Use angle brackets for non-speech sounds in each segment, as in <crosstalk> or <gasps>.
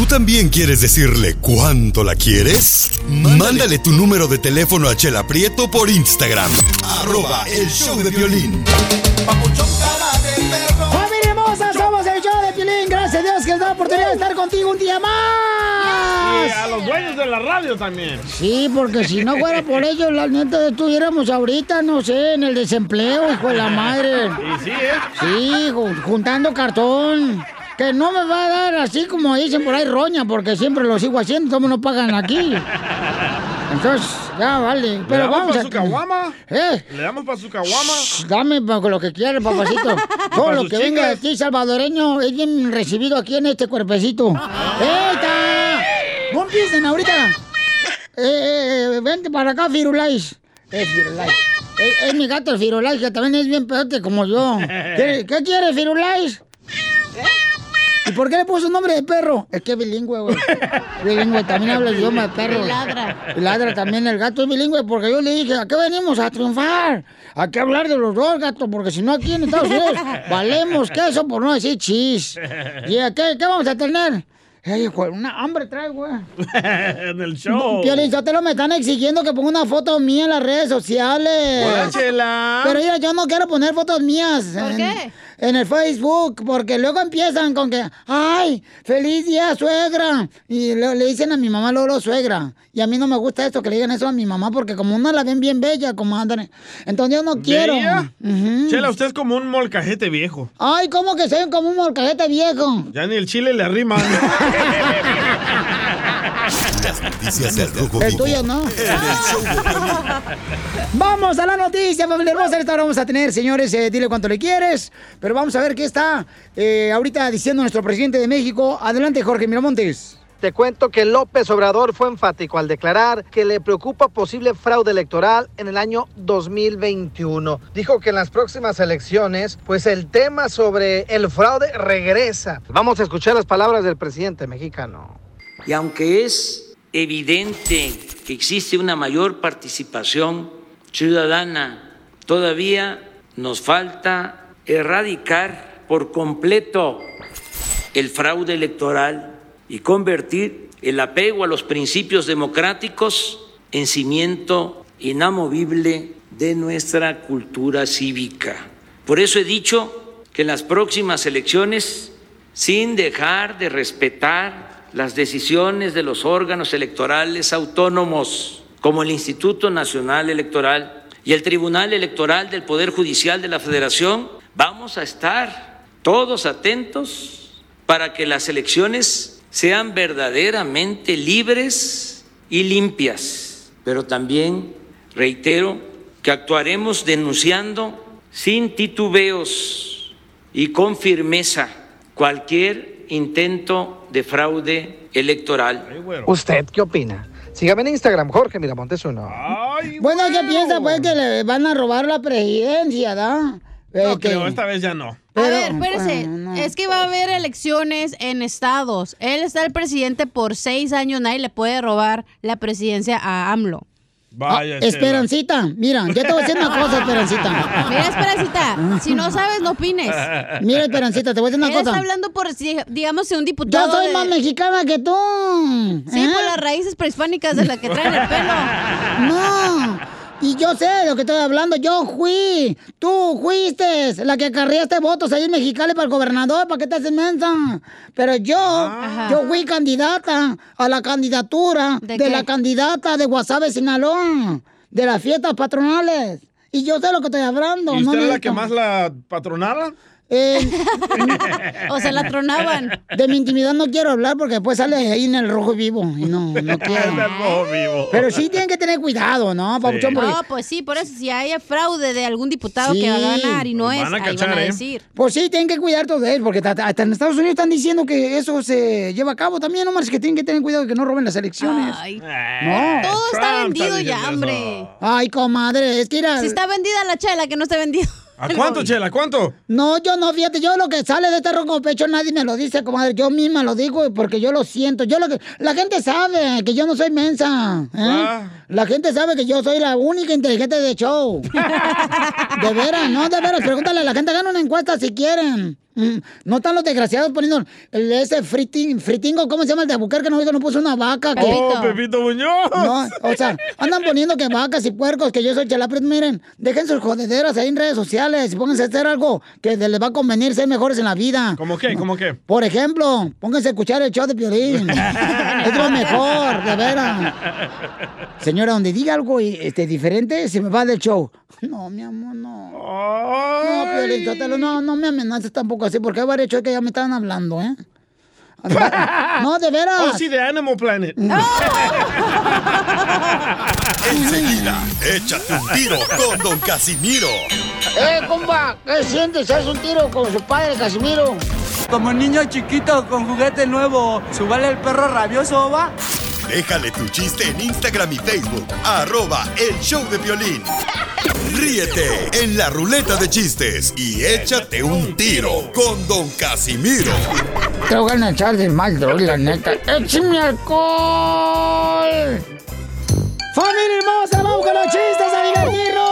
¿Tú también quieres decirle cuánto la quieres? Mándale, tu número de teléfono a Chela Prieto por Instagram. Arroba el show de violín. ¡Familia hermosa! Somos el show de Piolín. Gracias a Dios que nos da la oportunidad de estar contigo un día más. Y a los dueños de la radio también. Sí, porque si no fuera por ellos, la neta estuviéramos ahorita, no sé, en el desempleo, hijo de la madre. Y sí, ¿eh? Sí, ju- juntando cartón. Que no me va a dar así como dicen por ahí roña, porque siempre lo sigo haciendo, todos no pagan aquí. Entonces, ya vale. ¿Le Pero damos vamos para a. su caguama? ¿Eh? ¿Le damos para su caguama? Dame lo que quieras, papacito. <laughs> Todo lo que venga de ti, salvadoreño, es bien recibido aquí en este cuerpecito. <laughs> ¡Eita! ¡No empiecen ahorita! Eh, eh, eh, vente para acá, Firulais. Eh, Firulais. Es, es mi gato, el Firulais, que también es bien pedote como yo. <laughs> ¿Qué, qué quiere, Firulais? ¿Y por qué le puso nombre de perro? Es que es bilingüe, güey. Bilingüe, también habla el idioma de perro. Y ladra. Y ladra también el gato es bilingüe porque yo le dije, ¿a qué venimos? A triunfar. Hay que hablar de los dos, gato, porque si no aquí en Estados Unidos <laughs> valemos queso por no decir chis. ¿Y a qué, qué vamos a tener? Ey, hijo, una hambre trae, güey. <laughs> en el show. Piolín, Sotelo, me están exigiendo que ponga una foto mía en las redes sociales. Hola, Chela. Pero mira, yo no quiero poner fotos mías. ¿Por en, qué? En el Facebook, porque luego empiezan con que, ay, feliz día, suegra. Y le, le dicen a mi mamá Lolo, suegra. Y a mí no me gusta esto, que le digan eso a mi mamá, porque como no la ven bien bella, como andan. Entonces yo no quiero. ¿Bella? Ujú. Chela, usted es como un molcajete viejo. Ay, ¿cómo que soy como un molcajete viejo? Ya ni el chile le arrima. <laughs> Las noticias del Rojo El tuyo no. <laughs> Vamos a la noticia, familia hermosa. Esta hora vamos a tener, señores, eh, dile cuánto le quieres. Pero vamos a ver qué está eh, ahorita diciendo nuestro presidente de México. Adelante, Jorge Miramontes. Te cuento que López Obrador fue enfático al declarar que le preocupa posible fraude electoral en el año 2021. Dijo que en las próximas elecciones, pues el tema sobre el fraude regresa. Vamos a escuchar las palabras del presidente mexicano. Y aunque es evidente que existe una mayor participación ciudadana, todavía nos falta erradicar por completo el fraude electoral y convertir el apego a los principios democráticos en cimiento inamovible de nuestra cultura cívica. Por eso he dicho que en las próximas elecciones, sin dejar de respetar las decisiones de los órganos electorales autónomos, como el Instituto Nacional Electoral y el Tribunal Electoral del Poder Judicial de la Federación, vamos a estar todos atentos para que las elecciones sean verdaderamente libres y limpias. Pero también reitero que actuaremos denunciando sin titubeos y con firmeza cualquier intento de fraude electoral. ¿Usted qué opina? Sígame en Instagram, Jorge Miramontes uno. Bueno, ¿qué piensa? Pues que le van a robar la presidencia, ¿da? Eh, No que- creo, esta vez ya no. A ver, espérese. Es que va a haber elecciones en estados. Él está el presidente por seis años. Nadie le puede robar la presidencia a AMLO. Vaya, Ah, Esperancita, mira, ya te voy a decir una cosa, Esperancita. Mira, Esperancita, si no sabes, no opines. Mira, Esperancita, te voy a decir una cosa. está hablando por, si- digamos, un diputado. Yo soy de- más mexicana que tú. Sí, ¿eh? por las raíces prehispánicas de la que traen el pelo. No. Y yo sé de lo que estoy hablando. Yo fui. Tú fuiste la que acarreaste votos ahí en Mexicali para el gobernador. ¿Para qué te haces mensa? Pero yo, yo fui candidata a la candidatura de, qué? la candidata de Guasave, Sinaloa. De las fiestas patronales. Y yo sé lo que estoy hablando. ¿Y no usted es la que más la patronara? Eh, <laughs> O se la tronaban. de mi intimidad no quiero hablar porque después sale ahí en el rojo vivo. Y no, no <laughs> quiero. Rojo vivo. Pero sí tienen que tener cuidado, ¿no, Papuchón? Porque- No, pues sí, por eso, si hay fraude de algún diputado Sí. que va a ganar y no es, a ahí cachar, van a ¿eh? decir. Pues sí, tienen que cuidar todo de él, porque hasta, en Estados Unidos están diciendo que eso se lleva a cabo también, no más que tienen que tener cuidado de que no roben las elecciones. Ay. No. Todo está vendido está ya, hombre. Ay, comadre, es que era... Si está vendida la chela, que no esté vendida. ¿A cuánto, Chela? ¿Cuánto? No, yo no, fíjate, yo lo que sale de este ronco pecho nadie me lo dice, comadre, yo misma lo digo porque yo lo siento. Yo lo que, la gente sabe que yo no soy mensa. ¿eh? Ah. La gente sabe que yo soy la única inteligente de show. <laughs> de veras, no, de veras, pregúntale a la gente, hagan una encuesta si quieren. Mm, No están los desgraciados poniendo el, ese friting, fritingo, ¿cómo se llama el de Bucar que no, no puso una vaca? Que, Oh, Pepito Muñoz. No, o sea, andan poniendo que vacas y puercos, que yo soy Chela Prieto. Miren, dejen sus jodederas ahí en redes sociales y pónganse a hacer algo que les va a convenir ser mejores en la vida. ¿Cómo qué? ¿Cómo qué? Por ejemplo, pónganse a escuchar el show de Piolín. <laughs> es lo mejor, de veras. Señora, donde diga algo este, diferente, se me va del show. No, mi amor, no. No, Piolín, Sotelo, no, no me amenaces tampoco así, porque hay varios shows que ya me estaban hablando, ¿eh? <laughs> No, de veras. Oh, sí, de Animal Planet. <laughs> Enseguida, échate un tiro con Don Casimiro. ¡Eh, compa! ¿Qué sientes? ¿Haz un tiro con su padre, Casimiro? Como niño chiquito con juguete nuevo, ¿subale el perro rabioso, va? Déjale tu chiste en Instagram y Facebook. Arroba El Show de Violín. Ríete en la ruleta de chistes y échate un tiro con Don Casimiro. Te voy a echar de mal, droga, la neta. ¡Échame alcohol! ¡Familia hermosa! ¡Vamos con los chistes a divertirnos!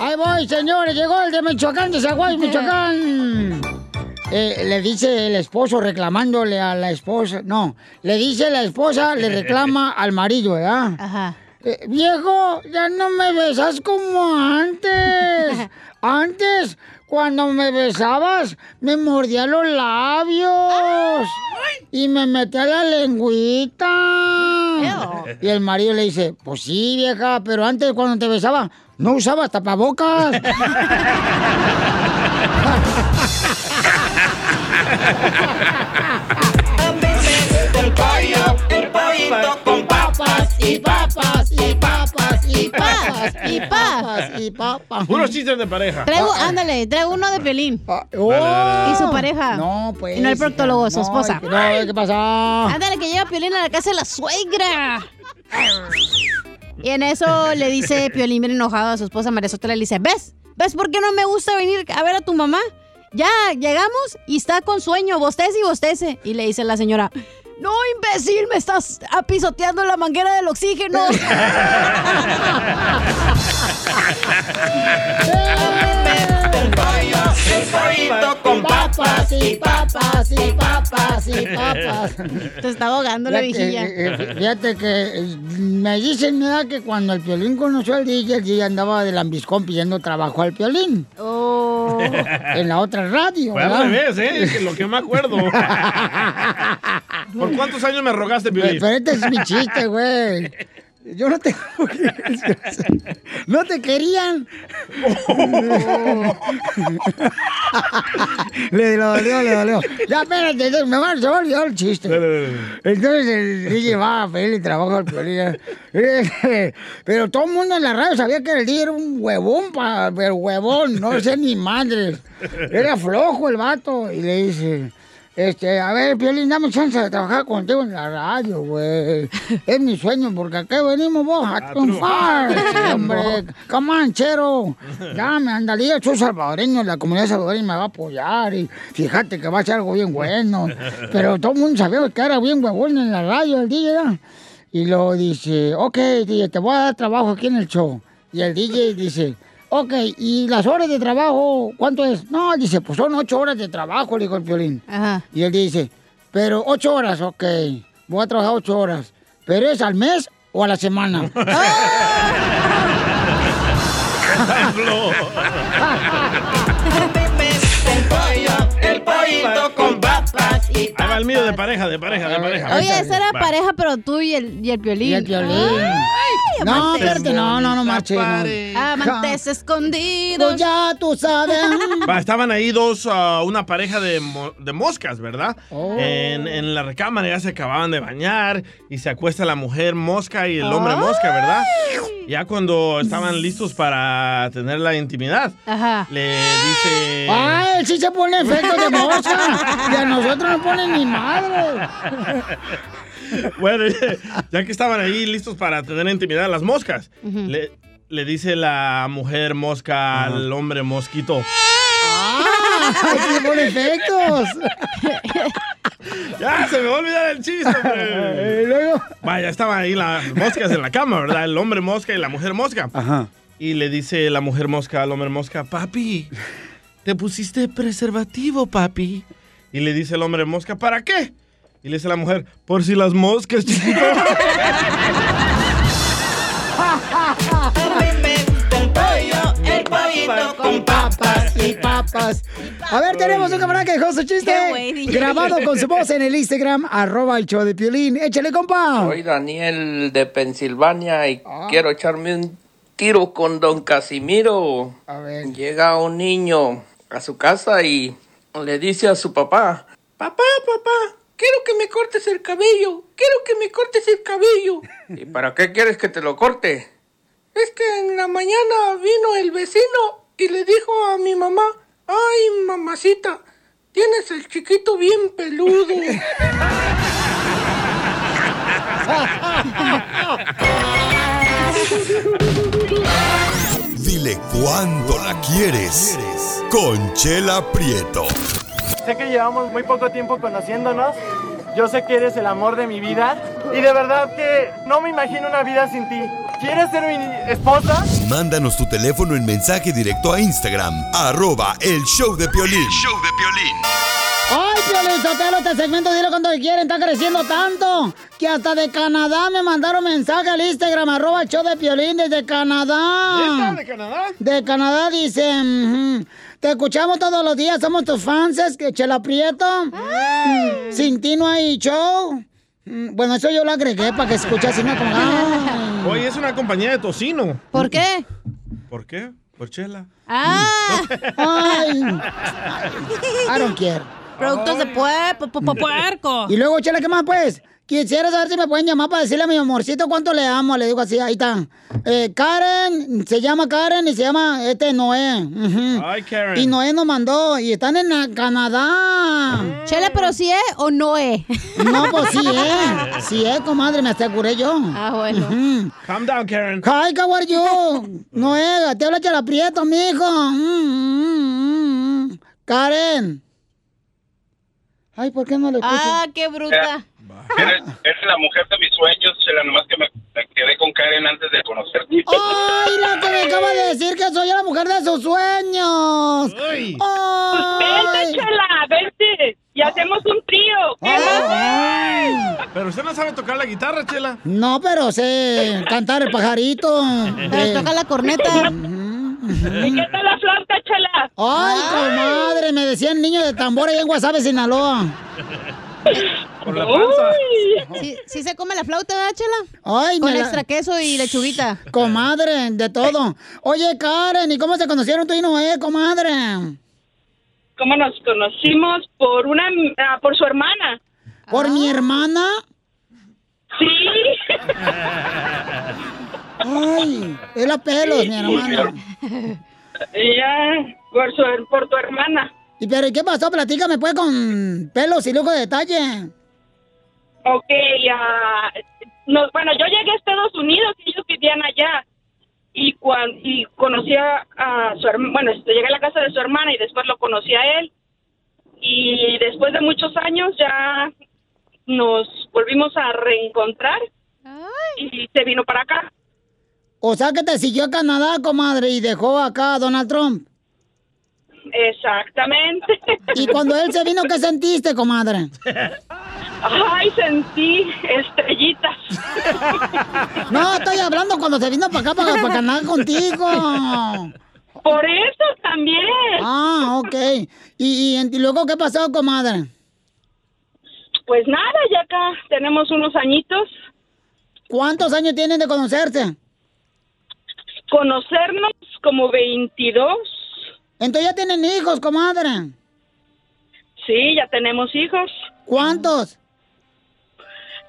Ahí voy, señores. Llegó el de Michoacán, de Zaguay, Michoacán. Eh, le dice el esposo reclamándole a la esposa. No, le dice la esposa, le reclama al marido, ¿verdad? Ajá. Eh, viejo, ya no me besas como antes. <laughs> Antes, cuando me besabas, me mordía los labios. Y me metía la lengüita. Y el marido le dice, pues sí, vieja, pero antes cuando te besaba, no usabas tapabocas. <laughs> El pollo, el pollito con papas y papas <laughs> papas y papas y papas y papas. Puros chistes de pareja. Traigo, ándale, traigo uno de Pelín. Oh. Y su pareja. No, pues. Y no el proctólogo, su no, esposa. No, ¿qué pasó? Ándale, que llega Piolín a la casa de la suegra. Y en eso le dice Piolín bien enojado a su esposa María Sotela, le dice, ¿ves? ¿Ves por qué no me gusta venir a ver a tu mamá? Ya, llegamos y está con sueño, bostece y bostece. Y le dice la señora, no, imbécil, me estás apisoteando la manguera del oxígeno. <laughs> <laughs> Con papas y papas y papas y papas. Te está ahogando la viejilla. eh, eh, Fíjate que eh, me dicen ¿verdad? que cuando el Piolín conoció al DJ, el DJ andaba de lambiscón pidiendo trabajo al Piolín. Oh. <laughs> En la otra radio, Fue al revés, ¿eh? Que Lo que me acuerdo. <laughs> ¿Por cuántos años me rogaste, Piolín? Pero este es mi chiste, güey. Yo no te... <laughs> No te querían. <laughs> le dolió, le dolió. Ya, espérate, me va, a olvidar el chiste. Entonces el DJ va a pedirle trabajo al Piolín. <laughs> Eh, Pero todo el mundo en la radio sabía que el DJ era un huevón, pa, pero huevón, no sé ni madre. Era flojo el vato. Y le dice, este, a ver, Piolín, dame chance de trabajar contigo en la radio, güey. <laughs> Es mi sueño, porque aquí venimos vos a triunfar. <laughs> triunfar. hombre, camanchero. Ya me andalía, soy salvadoreño, la comunidad salvadoreña me va a apoyar. Y fíjate que va a ser algo bien bueno. Pero <laughs> todo el mundo sabía que era bien huevón en la radio el DJ, ¿verdad? Y luego dice, ok, DJ, te voy a dar trabajo aquí en el show. Y el DJ dice, ok, ¿y las horas de trabajo cuánto es? No, dice, pues son ocho horas de trabajo, le dijo el violín. Y él dice, pero ocho horas, ok, voy a trabajar ocho horas. ¿Pero es al mes o a la semana? <laughs> <laughs> <laughs> El pollo, el pollito con y Ahí va el mío de pareja, de pareja, de pareja. Oye, esa era Va. pareja, pero tú y el, y el Piolín. Y el Piolín. Ay, No, espérate, no, no, no marches. no. Amantes escondidos. Pues ya tú sabes. <laughs> Va, estaban ahí dos, ah, una pareja de, mo- de moscas, ¿verdad? Oh. En, en la recámara ya se acababan de bañar y se acuesta la mujer mosca y el hombre mosca, ¿verdad? Ya cuando estaban listos para tener la intimidad, Ajá. le dice... ¡Ay, él sí se pone efecto de mosca! Y a nosotros no ponen ni madre. <laughs> Bueno, ya que estaban ahí listos para tener intimidad las moscas, le, le dice la mujer mosca al hombre mosquito. ¡Ay, <laughs> sí pone efectos! Ya, se me va a olvidar el chiste, hombre. <laughs> Y luego... Vaya, estaban ahí las moscas en la cama, ¿verdad? El hombre mosca y la mujer mosca. Ajá. Y le dice la mujer mosca al hombre mosca, papi, te pusiste preservativo, papi. Y le dice el hombre mosca, ¿para qué? Y le dice la mujer, por si las moscas, chiquito. El pollito con papas <laughs> y papas. A ver, tenemos un camarada que dejó su chiste grabado con su voz en el Instagram, arroba el show de Piolín. Échale, compa. Soy Daniel de Pensilvania y quiero echarme un tiro con don Casimiro. A ver. Llega un niño a su casa y le dice a su papá, papá, papá, quiero que me cortes el cabello, quiero que me cortes el cabello. <laughs> ¿Y para qué quieres que te lo corte? Es que en la mañana vino el vecino y le dijo a mi mamá, ay mamacita, tienes el chiquito bien peludo. <laughs> <laughs> Dile cuándo la quieres. Conchela Prieto. Sé que llevamos muy poco tiempo conociéndonos. Yo sé que eres el amor de mi vida. Y de verdad que no me imagino una vida sin ti. ¿Quieres ser mi esposa? Mándanos tu teléfono en mensaje directo a Instagram, arroba el show de Piolín. show de Piolín. Ay, Piolín Sotelo, este segmento, dile cuando quieren, está creciendo tanto que hasta de Canadá me mandaron mensaje al Instagram, arroba el show de Piolín desde Canadá. ¿Neta? ¿De Canadá? De Canadá dice, ujú, te escuchamos todos los días, somos tus fans, es que Chela Prieto. Mm, Sin ti no hay show. Mm, Bueno, eso yo lo agregué para que escuchase una como... Ay. Hoy es una compañía de tocino. ¿Por qué? ¿Por qué? Por chela. Ah, <laughs> Ay. I don't care. Productos de pue- pu- pu- pu- puerco. Y luego, Chela, ¿qué más, pues? Quisiera saber si me pueden llamar para decirle a mi amorcito cuánto le amo. Le digo así, ahí está. Eh, Karen, se llama Karen y se llama este Noé. Ay, Karen. Y Noé nos mandó y están en Canadá. Chela, pero si es o no es. No, pues sí, eh. Sí, eh, comadre, me aseguré yo. Ah, bueno. Calm down, Karen. Hi, how are you? Noé, te habla Chela Prieto, mijo. Mm, mm, mm. Karen. Ay, ¿por qué no le escucho? Ah, qué bruta. Eres, eres la mujer de mis sueños, Chela, nomás que me, me quedé con Karen antes de conocerte. ¡Ay, la que me acaba de decir que soy la mujer de sus sueños! Ay. ¡Ay! Chela, vente y hacemos un trío. Ay. Pero usted no sabe tocar la guitarra, chela. No, pero sé cantar el pajarito. Pero Eh, toca la corneta. ¿Y qué tal la flauta, Chela? Ay, comadre, me decían niño de tambor allá en Guasave, Sinaloa. Por la panza. ¿Sí, sí se come la flauta, ¿verdad, Chela? Ay, Con la- extra queso y lechuguita. Comadre, de todo. Oye, Karen, ¿y cómo se conocieron tú y Noé, comadre? ¿Cómo nos conocimos? Por una, ah, por su hermana. ¿Por mi hermana? Sí. <laughs> Ay, es la pelos, mi hermana. Ella, por, su, por tu hermana. ¿Y pero ¿y qué pasó? Platícame, pues, con pelos y lujo de detalle. Ok, ah, nos, bueno, yo llegué a Estados Unidos y ellos vivían allá. Y, cuan- y conocí a, a su hermana, bueno, este, llegué a la casa de su hermana y después lo conocí a él. Y después de muchos años ya nos volvimos a reencontrar y se vino para acá. O sea que te siguió a Canadá, comadre, y dejó acá a Donald Trump. Exactamente. <laughs> Y cuando él se vino, ¿qué sentiste, comadre? Ay, sentí estrellitas. No, estoy hablando cuando se vino para acá, para, para Canadá contigo. Por eso también. Ah, ok. ¿Y, y, y luego qué pasó, comadre? Pues nada, ya acá tenemos unos añitos. ¿Cuántos años tienen de conocerse? Conocernos como 22. Entonces ya tienen hijos, comadre. Sí, ya tenemos hijos. ¿Cuántos?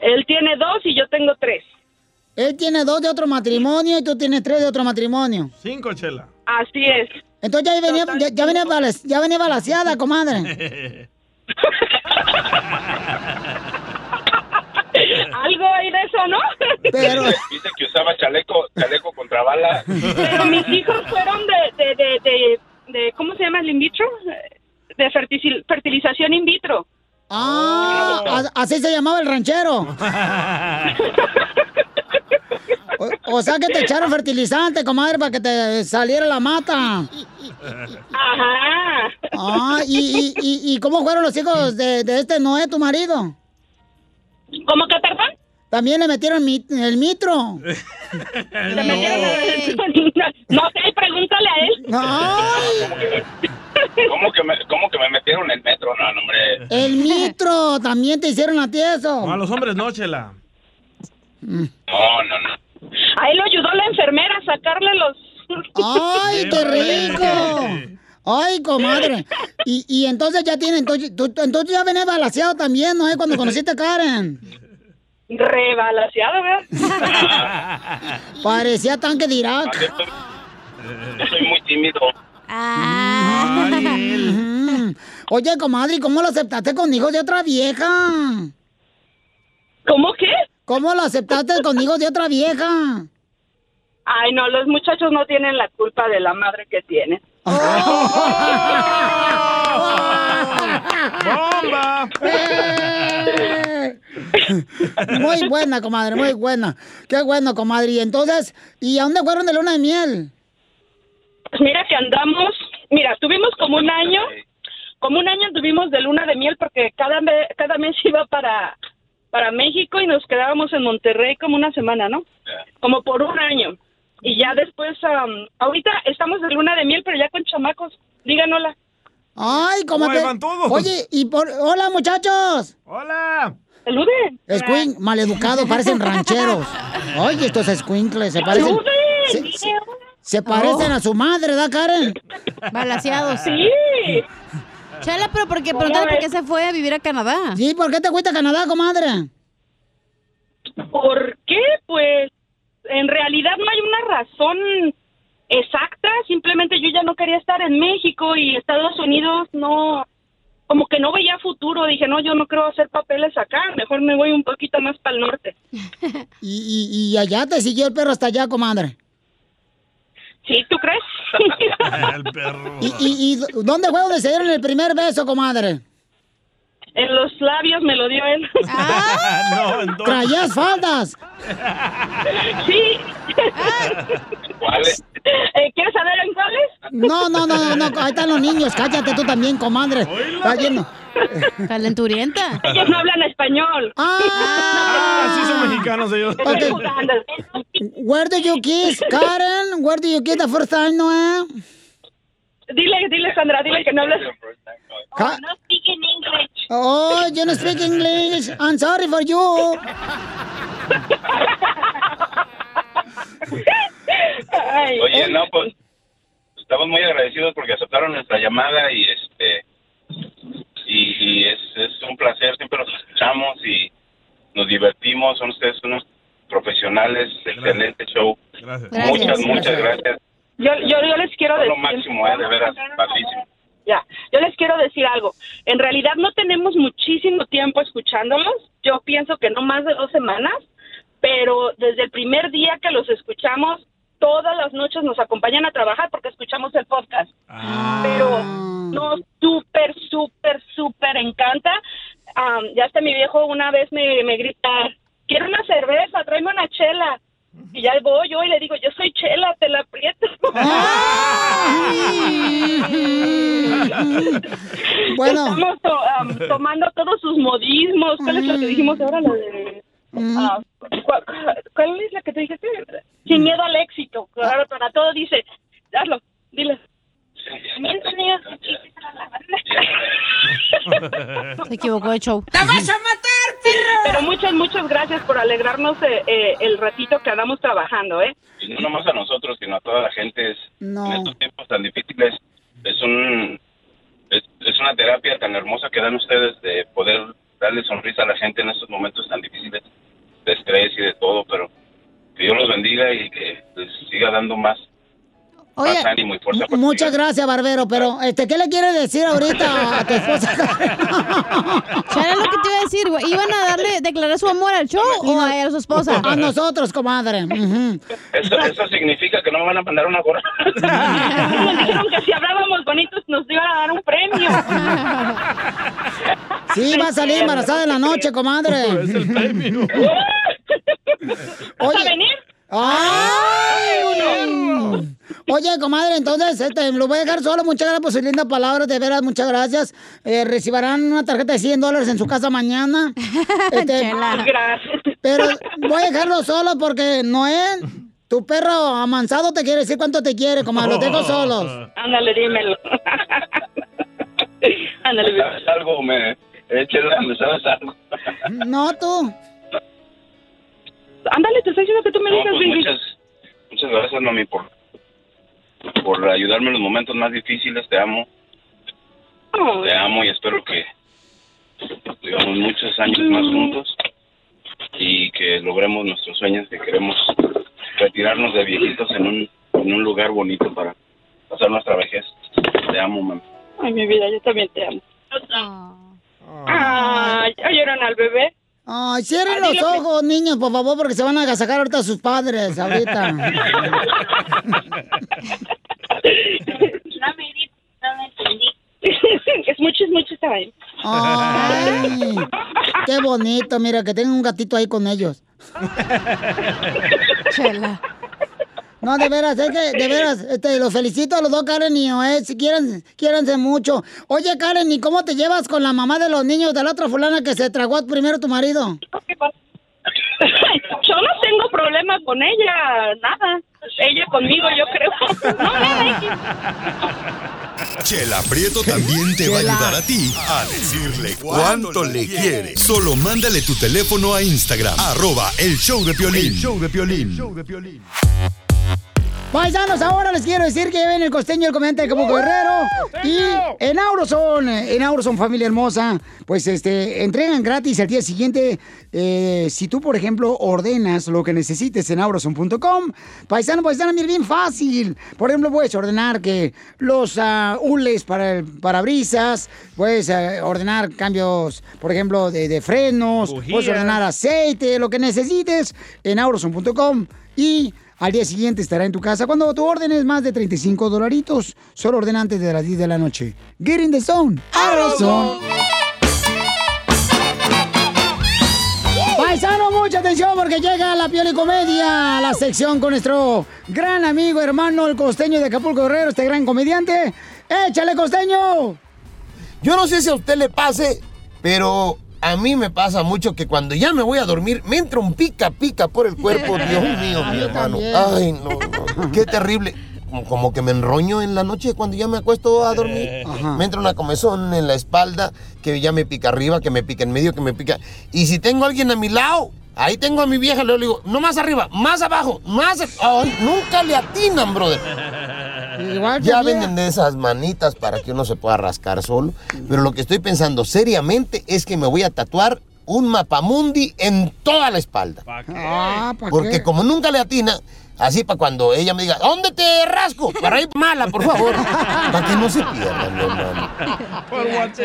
Él tiene dos y yo tengo tres. Él tiene dos de otro matrimonio y tú tienes tres de otro matrimonio. Cinco, chela. Así es. Entonces ya venía, ya, ya venía, ya venía balaseada, comadre. <laughs> <laughs> Algo hay de eso, ¿no? Pero... <laughs> Dice que usaba chaleco, chaleco contra bala. Pero mis hijos fueron de, de, de, de, de- ¿cómo se llama el in vitro? De fertil- fertilización in vitro. Ah, así se llamaba el ranchero. <laughs> O, o sea que te echaron fertilizante, comadre, para que te saliera la mata. Ajá. Ah, ¿y, y, y, y cómo fueron los hijos de, de este Noé, tu marido? ¿Cómo que, perdón? También le metieron el mitro. Le metieron el- No sé, pregúntale a él. Ay, ¿Cómo que, me, ¿Cómo que me metieron el metro? No, no, hombre. el mitro, también te hicieron a ti eso. No, a los hombres no, Chela. No, no, no. A él lo ayudó la enfermera a sacarle los... ¡Ay, qué rico! Ay, comadre. <laughs> Y, y entonces ya tiene, entonces, tú, entonces ya venía balaseado también, ¿no? Cuando conociste a Karen. Rebalaseado, ¿verdad? <laughs> Parecía tanque de Irak. Yo soy muy tímido. Ujú. Oye, comadre, ¿y ¿cómo lo aceptaste con hijos de otra vieja? ¿Cómo qué? ¿Cómo lo aceptaste con hijos de otra vieja? Ay, no, los muchachos no tienen la culpa de la madre que tienen. ¡Bomba! Muy buena, comadre, muy buena. Qué bueno, comadre. Y entonces, ¿y a dónde fueron de luna de miel? Pues mira que andamos, mira, tuvimos como un año, como un año tuvimos de luna de miel porque cada mes, cada mes iba para, para México y nos quedábamos en Monterrey como una semana, ¿no? Como por un año. Y ya después, ahorita estamos de luna de miel, pero ya con chamacos. Digan hola. Ay, ¿cómo te... Muevan todos. Oye, y por... Hola, muchachos. Hola. Saluden. Escuin, maleducados, parecen rancheros. Oye, estos escuincles se parecen... Se, se- se parecen a su madre, ¿verdad, Karen? Balaseados. Sí. Chela, pero ¿por qué, preguntar por qué se fue a vivir a Canadá? Sí, ¿por qué te fuiste a Canadá, comadre? ¿Por qué? Pues en realidad no hay una razón exacta, simplemente yo ya no quería estar en México y Estados Unidos no, como que no veía futuro, dije, no, yo no creo hacer papeles acá, mejor me voy un poquito más para el norte. <laughs> Y, y, y allá te siguió el perro hasta allá, comadre. ¿Sí, tú crees? <laughs> El perro. ¿Y, y, y dónde fue donde se dieron el primer beso, comadre? En los labios me lo dio él. <laughs> no, entonces. ¿Traías faldas? Sí. ¿Cuáles? Eh, ¿Quieres saber en cuáles? No, no, no, no, no, ahí están los niños, cállate tú también, comadre. Está lleno. Calenturienta. Ellos no hablan español. Ah, sí son mexicanos ellos. Estoy jugando. Where do you kiss, Karen? Where do you kiss the first time, Noé? Dile, dile, Sandra, dile que no hablas. Ca- no speak in English. Oh, you don't speak English. I'm sorry for you. Oye, no, pues estamos muy agradecidos porque aceptaron nuestra llamada y este y, y es, es un placer, siempre los escuchamos y nos divertimos, son ustedes unos profesionales, excelente show. Gracias. Muchas, muchas gracias. Yo, yo, yo les quiero decir. lo máximo, eh, de veras, padrísimo. Ya, yo les quiero decir algo. En realidad no tenemos muchísimo tiempo escuchándolos. Yo pienso que no más de dos semanas, pero desde el primer día que los escuchamos, todas las noches nos acompañan a trabajar porque escuchamos el podcast. Pero nos súper, súper, súper encanta. Am, ya hasta mi viejo una vez me, me grita, quiero una cerveza, tráeme una chela. Y ya voy yo y le digo, yo soy chela, te la aprieto. Bueno. Estamos to- am, tomando todos sus modismos. ¿Cuál es lo que dijimos ahora? La de... ¿cuál, cuál es la que te dijiste? Sin miedo al éxito. Claro, para todo dice, hazlo, dile. <laughs> Se equivocó de show. ¡La vas a matar, Pero muchas, muchas gracias por alegrarnos eh, eh, el ratito que andamos trabajando, ¿eh? Y no nomás a nosotros, sino a toda la gente. Es, No. En estos tiempos tan difíciles, es un es, es una terapia tan hermosa que dan ustedes de poder darle sonrisa a la gente en estos momentos tan difíciles de estrés y de todo, pero que Dios los bendiga y que les siga dando más, Oye, más ánimo y fuerza. para Muchas gracias, Barbero, pero este, ¿qué le quieres decir ahorita a tu esposa? <laughs> Chela, lo que te iba a decir, güey. ¿Iban a darle, declarar su amor al show o a, su esposa? A nosotros, comadre. Eso, eso significa que no me van a mandar una gorra. <laughs> Nos dijeron que si hablábamos bonitos nos iban a dar un premio. Sí, va a salir embarazada en la noche, comadre. Es el premio. <laughs> ¿Vas a venir? ¡Ay! Oye, comadre, entonces este, lo voy a dejar solo. Muchas gracias por sus lindas palabras, de veras, muchas gracias. Eh, recibirán una tarjeta de 100 dólares en su casa mañana. <laughs> Este, Chela. Gracias. Pero voy a dejarlo solo porque Noé, tu perro amansado te quiere decir cuánto te quiere, comadre. Los dejo solos. Ándale, dímelo. <laughs> Ándale. ¿Sabes algo? Me, Chela, ¿me sabes algo? No, tú. Ándale, te estoy diciendo que tú me No, digas, pues baby. muchas, muchas gracias, mami, por, por ayudarme en los momentos más difíciles. Te amo. Oh, Te amo y espero que vivamos muchos años más juntos y que logremos nuestros sueños que queremos retirarnos de viejitos en un, en un lugar bonito para pasar nuestra vejez. Te amo, mami. Ay, mi vida, yo también te amo. Ay, ¿ya lloran al bebé? Ay, cierren los que- ojos, niños, por favor, porque se van a agasajar ahorita a sus padres, ahorita. No me di, no me entendí. es mucho, es mucho time. Ay, qué bonito, mira, que tengan un gatito ahí con ellos. <laughs> Chela. No, de veras, es que, de veras, este, los felicito a los dos, Karen y Noé, si quieren, quiéranse mucho. Oye, Karen, ¿y cómo te llevas con la mamá de los niños de la otra fulana que se tragó primero tu marido? <laughs> Yo no tengo problema con ella, nada. Ella conmigo, yo creo. <laughs> No, nada. Chela Prieto también te va a ayudar a ti a decirle cuánto le quiere. Solo mándale tu teléfono a Instagram, arroba el show de Piolín. El show de Piolín. Paisanos, ahora les quiero decir que ven el costeño el comediante de Como Guerrero. Y en Auroson, en Auroson, familia hermosa, pues este, entregan gratis al día siguiente. eh, si tú, por ejemplo, ordenas lo que necesites en auroson.com, paisano, paisana, mira, bien fácil. Por ejemplo, puedes ordenar que los ah, hules para el parabrisas, puedes ah, ordenar cambios, por ejemplo, de, de frenos, puedes ordenar aceite, lo que necesites en auroson.com. Y al día siguiente estará en tu casa cuando tu orden es más de 35 dolaritos. Solo ordena antes de las 10 de la noche. Get in the zone. Auto Paisano, mucha atención porque llega la Pioli Comedia, la sección con nuestro gran amigo, hermano, el costeño de Acapulco Guerrero, este gran comediante. ¡Échale, costeño! Yo no sé si a usted le pase, pero a mí me pasa mucho que cuando ya me voy a dormir, me entra un pica pica por el cuerpo. <laughs> Dios mío, mi hermano. Ay, no, no. Qué terrible. Como- Como que me enroño en la noche cuando ya me acuesto a dormir. <laughs> Me entra una comezón en la espalda, que ya me pica arriba, que me pica en medio, que me pica. Y si tengo a alguien a mi lado, ahí tengo a mi vieja, le digo, no más arriba, más abajo, más. Ay, nunca le atinan, brother. Ya venden de esas manitas para que uno se pueda rascar solo. Pero lo que estoy pensando seriamente es que me voy a tatuar un mapamundi en toda la espalda. Ah, ¿pa' Porque qué? como nunca le atina, así para cuando ella me diga, ¿dónde te rasco? Para ir mala, por favor. Para que no se pierda, mi hermano.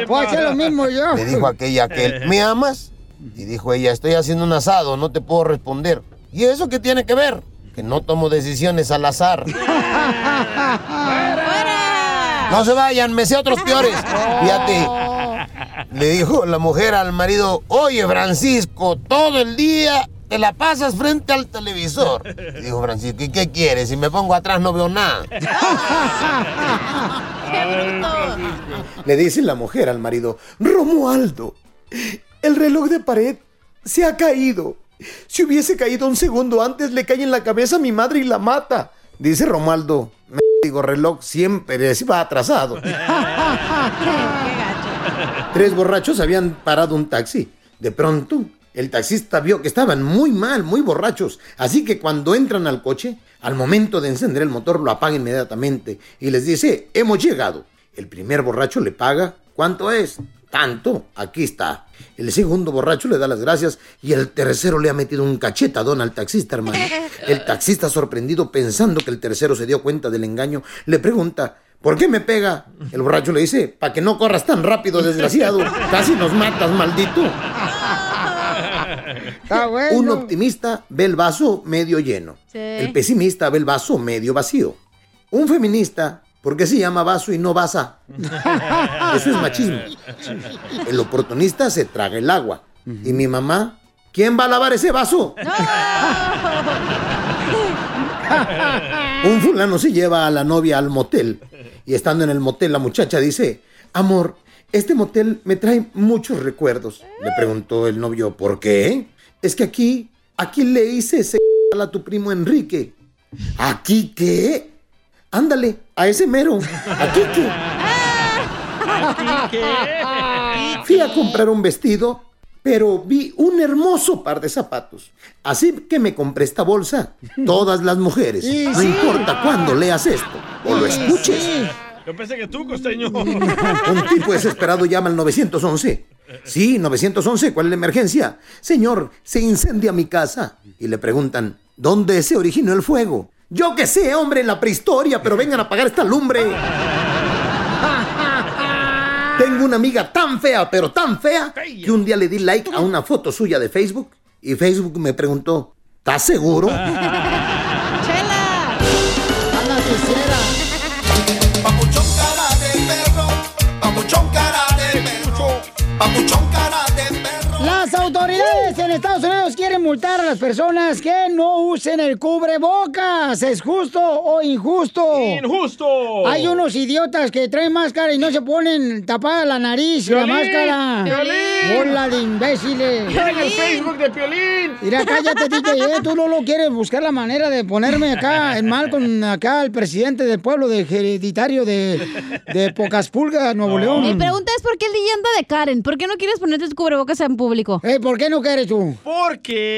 Puedo hacer lo mismo yo. Le dijo aquella aquel, ¿me amas? Y dijo ella, estoy haciendo un asado, no te puedo responder. ¿Y eso qué tiene que ver? Que no tomo decisiones al azar. <laughs> No se vayan, me sé otros peores. <laughs> Fíjate. Le dijo la mujer al marido, oye Francisco, todo el día te la pasas frente al televisor. Y dijo Francisco, ¿y qué quieres? Si me pongo atrás no veo nada. <laughs> Le dice la mujer al marido, Romualdo, el reloj de pared se ha caído. Si hubiese caído un segundo antes, le cae en la cabeza a mi madre y la mata. Dice Romualdo, me digo reloj siempre va atrasado. <laughs> Tres borrachos habían parado un taxi. De pronto, el taxista vio que estaban muy mal, muy borrachos. Así que cuando entran al coche, al momento de encender el motor, lo apaga inmediatamente y les dice, hemos llegado. El primer borracho le paga, ¿cuánto es? Tanto, aquí está. El segundo borracho le da las gracias y el tercero le ha metido un cachetadón al taxista, hermano. <laughs> El taxista, sorprendido, pensando que el tercero se dio cuenta del engaño, le pregunta, ¿por qué me pega? El borracho le dice, para que no corras tan rápido, desgraciado. Casi nos matas, maldito. <laughs> Un optimista ve el vaso medio lleno. Sí. El pesimista ve el vaso medio vacío. Un feminista, ¿por qué se llama vaso y no basa? <laughs> Eso es machismo. <laughs> El oportunista se traga el agua. Y mi mamá, ¿quién va a lavar ese vaso? Un fulano se lleva a la novia al motel y estando en el motel la muchacha dice, amor, este motel me trae muchos recuerdos. Le preguntó el novio, ¿por qué? Es que aquí, aquí le hice ese a tu primo Enrique. ¿Aquí qué? Ándale, a ese mero. ¿Aquí qué? Fui a comprar un vestido, pero vi un hermoso par de zapatos. Así que me compré esta bolsa. Todas las mujeres, no importa cuándo leas esto o lo escuches. Yo pensé que tú, costeño. <laughs> Un tipo desesperado llama al 911. Sí, 911, ¿cuál es la emergencia? Señor, se incendia mi casa. Y le preguntan, ¿dónde se originó el fuego? Yo que sé, hombre, en la prehistoria, pero vengan a apagar esta lumbre. Tengo una amiga tan fea, pero tan fea, que un día le di like a una foto suya de Facebook y Facebook me preguntó, ¿estás seguro? <laughs> Papuchón cara de perro, papuchón cara de perro, papuchón cara de perro. Las autoridades en Estados Unidos multar a las personas que no usen el cubrebocas. ¿Es justo o injusto? ¡Injusto! Hay unos idiotas que traen máscara y no se ponen tapada la nariz y la máscara. ¡Piolín! Bola de imbéciles. Miren el Facebook de Piolín. Mira, cállate, <laughs> DJ, ¿eh? tú no lo quieres buscar la manera de ponerme acá en mal con acá el presidente del pueblo de hereditario de, de Pocas Pulgas, Nuevo León. Mi pregunta es por qué el DJ anda de Karen. ¿Por qué no quieres ponerte el cubrebocas en público? Eh, ¿Por qué no quieres tú? Porque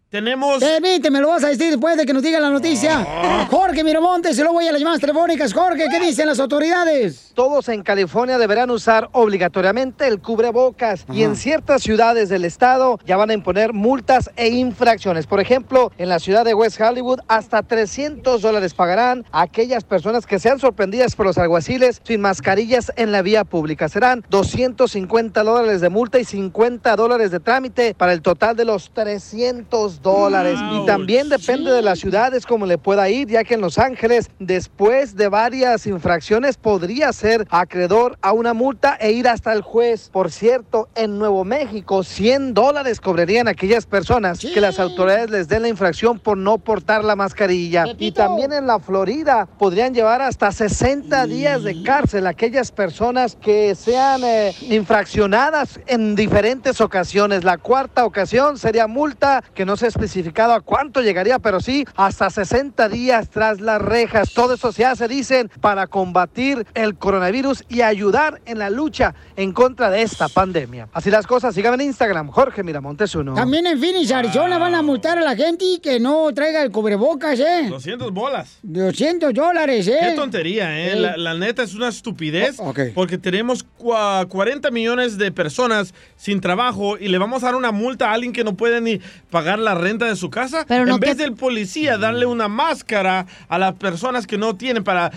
tenemos... Permíteme, lo vas a decir después de que nos diga la noticia. Jorge Miramontes, y luego voy a las llamadas telefónicas. Jorge, ¿qué dicen las autoridades? Todos en California deberán usar obligatoriamente el cubrebocas y en ciertas ciudades del estado ya van a imponer multas e infracciones. Por ejemplo, en la ciudad de West Hollywood hasta 300 dólares pagarán a aquellas personas que sean sorprendidas por los alguaciles sin mascarillas en la vía pública. Serán 250 dólares de multa y 50 dólares de trámite para el total de los 300 dólares. Y también depende de las ciudades como le pueda ir, ya que en Los Ángeles, después de varias infracciones, podría ser acreedor a una multa e ir hasta el juez. Por cierto, en Nuevo México, 100 dólares cobrarían aquellas personas que las autoridades les den la infracción por no portar la mascarilla. Y también en la Florida podrían llevar hasta 60 días de cárcel a aquellas personas que sean eh, infraccionadas en diferentes ocasiones. La cuarta ocasión sería multa que no se especificado a cuánto llegaría, pero sí hasta 60 días tras las rejas. Todo eso se hace, dicen, para combatir el coronavirus y ayudar en la lucha en contra de esta pandemia. Así las cosas, síganme en Instagram, Jorge Miramontes uno. También en Phoenix, Arizona, van a multar a la gente que no traiga el cubrebocas, ¿eh? 200 bolas. 200 dólares, ¿eh? Qué tontería, ¿eh? La, la neta es una estupidez porque tenemos cua- 40 millones de personas sin trabajo y le vamos a dar una multa a alguien que no puede ni pagar la renta de su casa. Pero no en vez te- del policía darle una máscara a las personas que no tienen para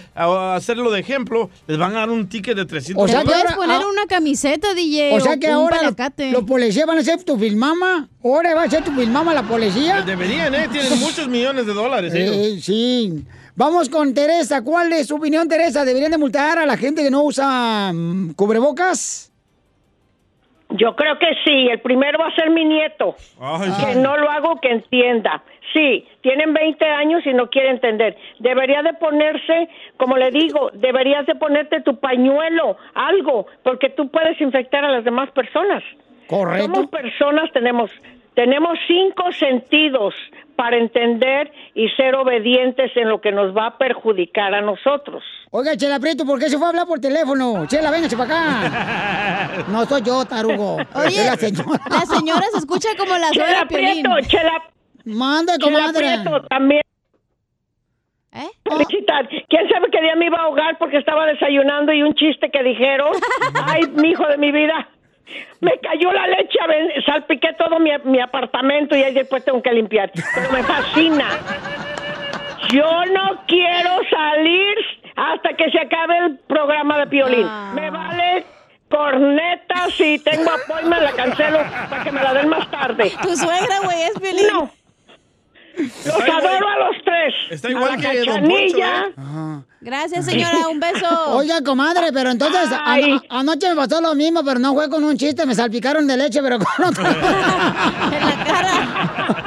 hacerlo de ejemplo, les van a dar un ticket de 300 O sea que puedes ahora- poner ah, una camiseta, DJ. O sea que ahora los, policías van a ser tu filmama. Ahora va a ser tu filmama la policía. Deberían, ¿eh? Tienen <laughs> muchos millones de dólares ellos. Eh, sí. Vamos con Teresa. ¿Cuál es su opinión, Teresa? ¿Deberían de multar a la gente que no usa mm, cubrebocas? Yo creo que sí. El primero va a ser mi nieto. Que no lo hago que entienda. Sí, tienen 20 años y no quiere entender. Debería de ponerse, como le digo, deberías de ponerte tu pañuelo, algo, porque tú puedes infectar a las demás personas. Correcto. Somos personas, tenemos, tenemos cinco sentidos para entender y ser obedientes en lo que nos va a perjudicar a nosotros. Oiga, Chela Prieto, ¿por qué se fue a hablar por teléfono? Chela, véngase para acá. <laughs> No soy yo, tarugo. Oye, la señora. la señora se escucha como la Chela suegra de Piolín. Prieto, Chela. Mande, Chela comadre. Prieto, también. ¿Eh? Felicitar. ¿Quién sabe qué día me iba a ahogar porque estaba desayunando y un chiste que dijeron? <laughs> Ay, mi hijo de mi vida. Me cayó la leche, salpiqué todo mi, mi apartamento y ahí después tengo que limpiar. Pero me fascina. Yo no quiero salir hasta que se acabe el programa de Piolín. Me vale corneta si tengo apoyo me la cancelo para que me la den más tarde. Tu suegra, güey, es Piolín. No. Los adoro a los tres. Está A igual la que Don. Poncho, Gracias, señora. Un beso. <laughs> Oiga, comadre, pero entonces ano- anoche me pasó lo mismo, pero no fue con un chiste, me salpicaron de leche, pero con otro. <laughs> <laughs>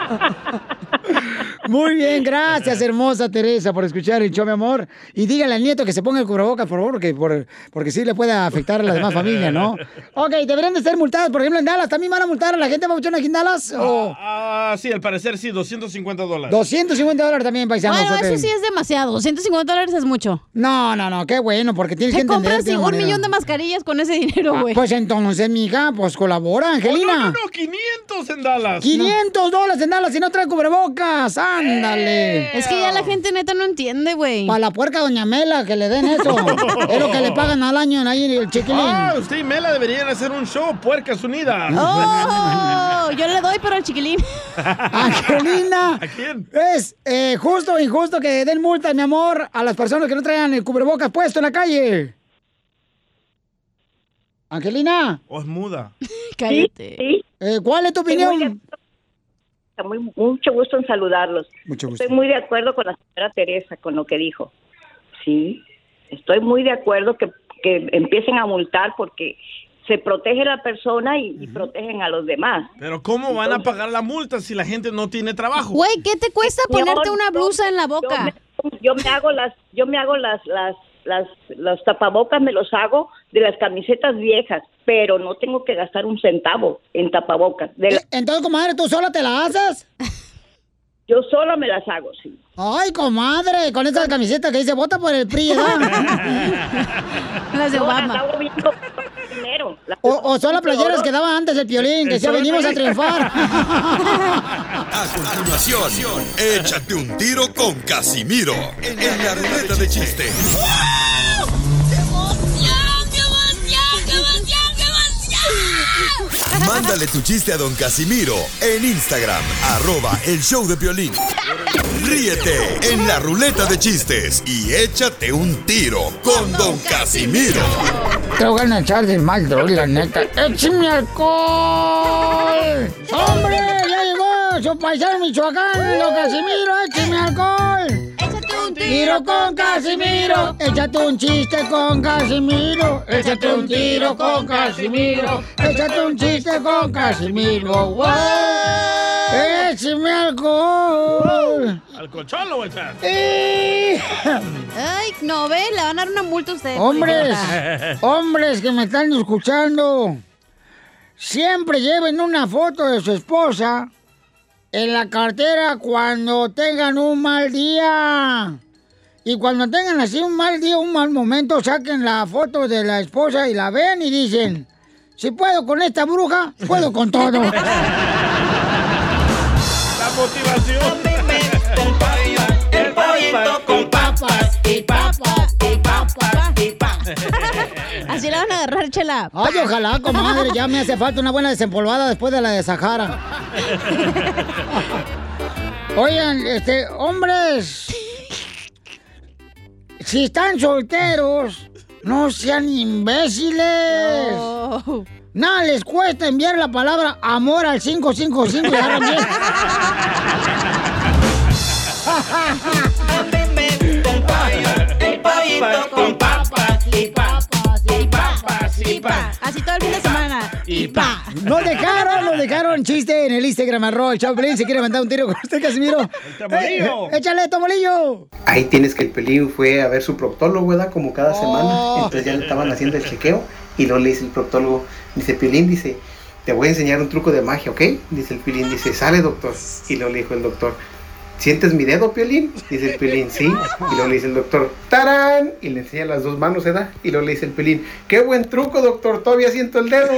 Muy bien, gracias, hermosa Teresa, por escuchar el show, mi amor. Y dígale al nieto que se ponga el cubrebocas, por favor, porque, por, porque sí le puede afectar a la demás familia, ¿no? Ok, deberían de ser multadas, por ejemplo, en Dallas. ¿También van a multar a la gente papuchona aquí en Dallas? ¿O Ah, sí, al parecer sí, 250 dólares. 250 dólares también, paisanos? Bueno, eso sí es demasiado. 250 dólares es mucho. No, no, no, qué bueno, porque tienes ¿Qué que entender compras un manera- millón de mascarillas con ese dinero, Ah, güey? Pues entonces, mija, pues colabora, Angelina. Oh, no, no, no, 500 en Dallas. 500 dólares en Dallas si no trae cubrebocas. Ándale. Es que ya la gente neta no entiende, güey. Para la puerca doña Mela que le den eso. <laughs> es lo que le pagan al año ahí en el chiquilín. Ah, usted y Mela deberían hacer un show, Puercas Unidas. ¡Oh! <laughs> Yo le doy, pero al chiquilín. Angelina. ¿A quién? Es eh, justo o injusto que den multa, mi amor, a las personas que no traigan el cubrebocas puesto en la calle. Angelina. ¿O es muda? <laughs> Cállate. Eh, ¿Cuál es tu opinión? Muy- mucho gusto en saludarlos. Mucho gusto. Estoy muy de acuerdo con la señora Teresa, con lo que dijo. Sí, estoy muy de acuerdo que, que empiecen a multar porque se protege la persona y, y protegen a los demás. Pero ¿cómo van a pagar la multa si la gente no tiene trabajo? Güey, ¿qué te cuesta Señor, ponerte una yo- blusa en la Yo boca? me, yo me hago las, yo me hago las, las, las, los tapabocas me los hago de las camisetas viejas, pero no tengo que gastar un centavo en tapabocas. De la- Entonces, comadre, ¿tú sola te la haces? <laughs> yo sola me las hago, sí. Ay, comadre, con esa camiseta que dice, vota por el PRI, <laughs> <laughs> de No, las Obama. viendo primero. O, o son las playeras que daba antes el piolín, que es venimos a triunfar. A continuación, échate un tiro con Casimiro en la ruleta de chiste. Mándale tu chiste a don Casimiro en Instagram, arroba el show de violín. Ríete en la ruleta de chistes y échate un tiro con don Casimiro. Te voy a echar de mal, droga, la neta. ¡Échame alcohol! ¡Hombre! ¡Ya llegó su paisano Michoacán, don Casimiro! ¡Échame alcohol! Tiro con Casimiro, échate un chiste con Casimiro, échate un tiro con Casimiro, échate un chiste con Casimiro, ¡wow! ¡Échame alcohol! ¿Al colchón lo voy a. Ay, no, ve, le van a dar una multa a usted. Hombres, hombres que me están escuchando, siempre lleven una foto de su esposa en la cartera cuando tengan un mal día. Y cuando tengan así un mal día, un mal momento, saquen la foto de la esposa y la ven y dicen, si puedo con esta bruja, puedo con todo. <laughs> La motivación. El pollito con papas y papas y papas y papas. Así la van a agarrar, chela. Ay, ojalá, comadre, ya me hace falta una buena desempolvada después de la de Sahara. <laughs> Oigan, este, hombres, si están solteros, no sean imbéciles. Oh. Nada les cuesta enviar la palabra amor al 555 y agarran bien. El pollito con papas y papas papas. Así todo el fin de semana. Y pa. Nos dejaron, nos dejaron chiste en el Instagram, arroba el Chaplin. Si quiere mandar un tiro con usted, Casimiro. El tamolillo. Eh, échale, tomolillo. Ahí tienes que el pelín fue a ver su proctólogo, ¿verdad? Como cada semana. Entonces ya le estaban haciendo el chequeo y luego le dice el proctólogo, dice, Pilín, dice, te voy a enseñar un truco de magia, ¿ok? Dice el Pilín, dice, sale doctor. Y luego le dijo el doctor, ¿sientes mi dedo, Piolín? Dice el Pilín, sí. Y luego le dice el doctor, ¡tarán! Y le enseña las dos manos, ¿verdad? Y luego le dice el Pilín, ¡qué buen truco, doctor! Todavía siento el dedo.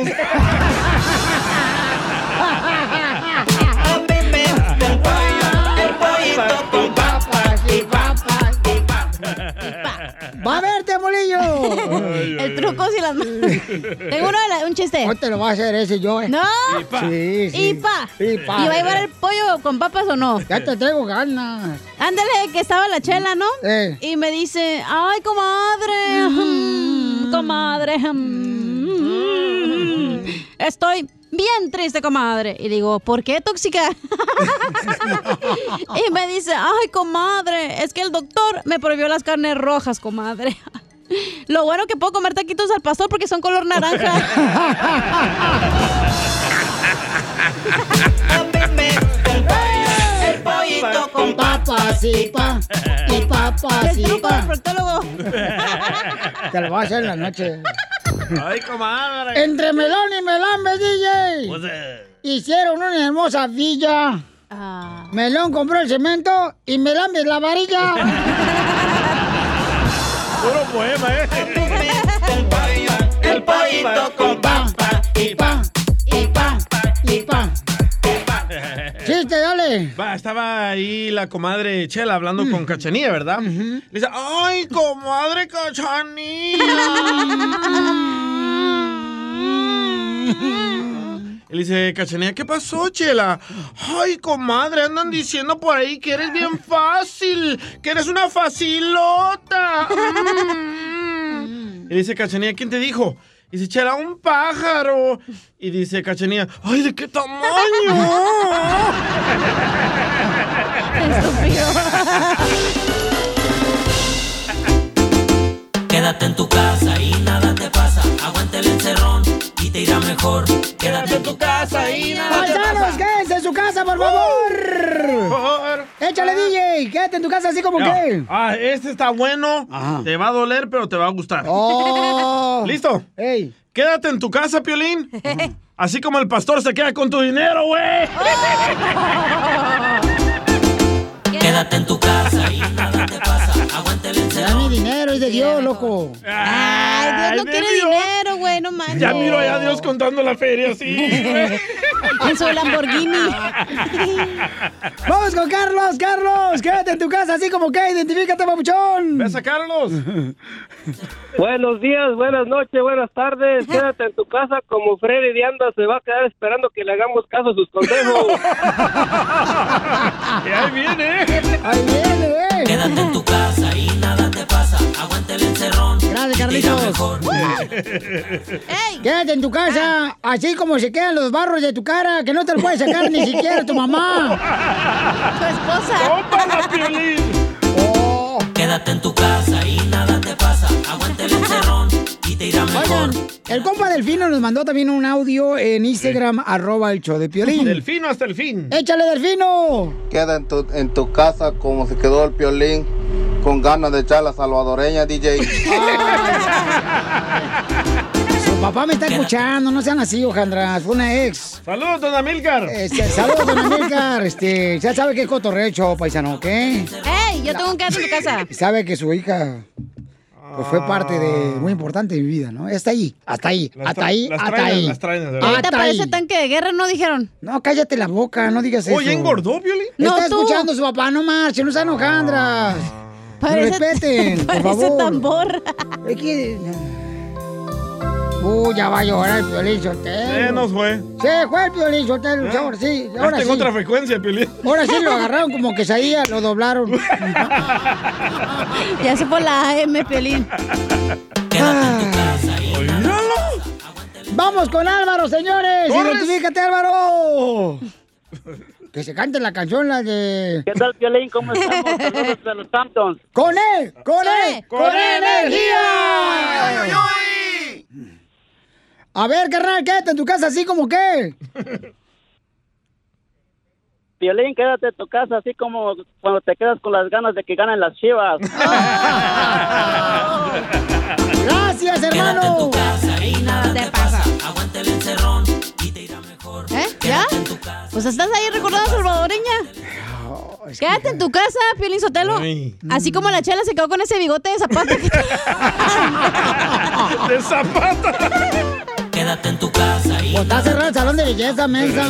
¡Va a verte, molillo! El truco si las manos. Tengo uno de la- un chiste. Hoy te lo va a hacer ese yo, eh. No. Sí, sí. Y pa. Y pa. ¿Y va a llevar el pollo con papas o no? Ya te traigo ganas. Ándale, que estaba la chela, ¿no? Eh. Y me dice, ay, comadre, mm, comadre, mm, estoy bien triste, comadre. Y digo, ¿por qué tóxica? <laughs> y me dice, ay, comadre, es que el doctor me prohibió las carnes rojas, comadre. <laughs> Lo bueno que puedo comer taquitos al pastor porque son color naranja. <laughs> El pollito con papas y pa. Y papas y pa. proctólogo. Te lo voy a hacer en la noche. Ay, comadre. Entre Melón y Melambe, DJ. Pues, eh, Hicieron una hermosa villa. Melón compró el cemento y Melambe la varilla. <laughs> Puro poema, ¿eh? El pollito con papa y pa. y pa. Chiste, dale. Va, estaba ahí la comadre Chela hablando con Cachanía, ¿verdad? Le dice, ¡ay, comadre Cachanía! Y le dice, Cachanía, ¿qué pasó, Chela? Ay, comadre, andan diciendo por ahí que eres bien fácil, que eres una facilota. Mm. Y dice Cachanía, ¿quién te dijo? Y dice, Chela, un pájaro. Y dice Cachanía, ¡ay, de qué tamaño! <laughs> <laughs> Quédate en tu casa y nada te pasa. Aguanta el encerrón y te irá mejor. Quédate en tu casa y nada te pasa. quédense en su casa, por favor. Échale, DJ. Quédate en tu casa así como que. Ah, este está bueno. Te va a doler, pero te va a gustar. Oh. <laughs> ¿Listo? Ey. Quédate en tu casa, Piolín. <laughs> Así como el pastor se queda con tu dinero, güey. Quédate en tu casa y nada. Encerrón. mi dinero es de Dios, loco. Ay, Dios no quiere Dios. dinero, güey, no manches. Ya miro allá a Dios contando la feria, sí. <laughs> En su Lamborghini. <laughs> Vamos con Carlos, Carlos. Quédate en tu casa así como que. Identifícate, papuchón. ¿Ves a Carlos? <laughs> Buenos días, buenas noches, buenas tardes. Quédate en tu casa como Freddy de Anda se va a quedar esperando que le hagamos caso a sus consejos. Y ahí viene. Ahí viene, eh. Quédate en tu casa y nada te pasa. Aguanta el encerrón. Gracias, Carlitos. Quédate en tu casa, así como se quedan los barros de tu cara, que no te lo puede sacar ni siquiera tu mamá. Tu esposa. ¡Tómala, Piolín! Quédate en tu casa Oigan, el compa Delfino nos mandó también un audio en Instagram, arroba el show de Piolín. Delfino hasta el fin. ¡Échale, Delfino! Queda en tu, en tu casa como se quedó el piolín, con ganas de echar la salvadoreña, DJ. <laughs> Su papá me está escuchando, no sean así, Ojandras, fue una ex. Saludos, don Amilcar. Este, saludos, don Amilcar. Este, ya sabe que es cotorrecho, paisano, ¿ok? ¡Ey! Yo tengo un gato en tu casa. Sabe que su hija pues, fue parte de muy importante de mi vida, ¿no? Hasta ahí, hasta ahí, Las hasta ahí, hasta traen, ahí. las traen, verdad. Hasta parece ahí. tanque de guerra, ¿no dijeron? No, cállate la boca, no digas eso. Oye, engordó, Piolín. No, está tú. escuchando su papá, no marche, no sean hojandras. Parece- Respeten, <laughs> por parece favor. tambor. Es que... Uy, ya va a llorar el Piolín Sotelo. Se nos fue. Se fue el Piolín Sotelo, ¿Eh? ahora sí, ahora está en sí. otra frecuencia, Piolín. Ahora sí lo agarraron como que salía, lo doblaron. <laughs> Ya se fue la AM, Piolín. Vamos con Álvaro, señores. ¡Corres! Identifícate, Álvaro. Que se cante la canción, la de... ¿Qué tal, Piolín? ¿Cómo estamos? Saludos de los Hamptons. ¡Con él! ¡Con él! ¡Con, ¡Con energía! A ver, carnal, quédate en tu casa así como que. Piolín, quédate en tu casa así como cuando te quedas con las ganas de que ganen las chivas. <laughs> Gracias, hermano. y nada te pasa. Aguanta el encerrón y te irá mejor. ¿Eh? ¿Ya? Pues estás ahí recordando a salvadoreña. Quédate en tu casa, Piolín Sotelo. Ay. Así como la chela se quedó con ese bigote de zapato. <laughs> De zapata. <laughs> Quédate en tu casa y Pues está cerrado el salón de belleza, mensa.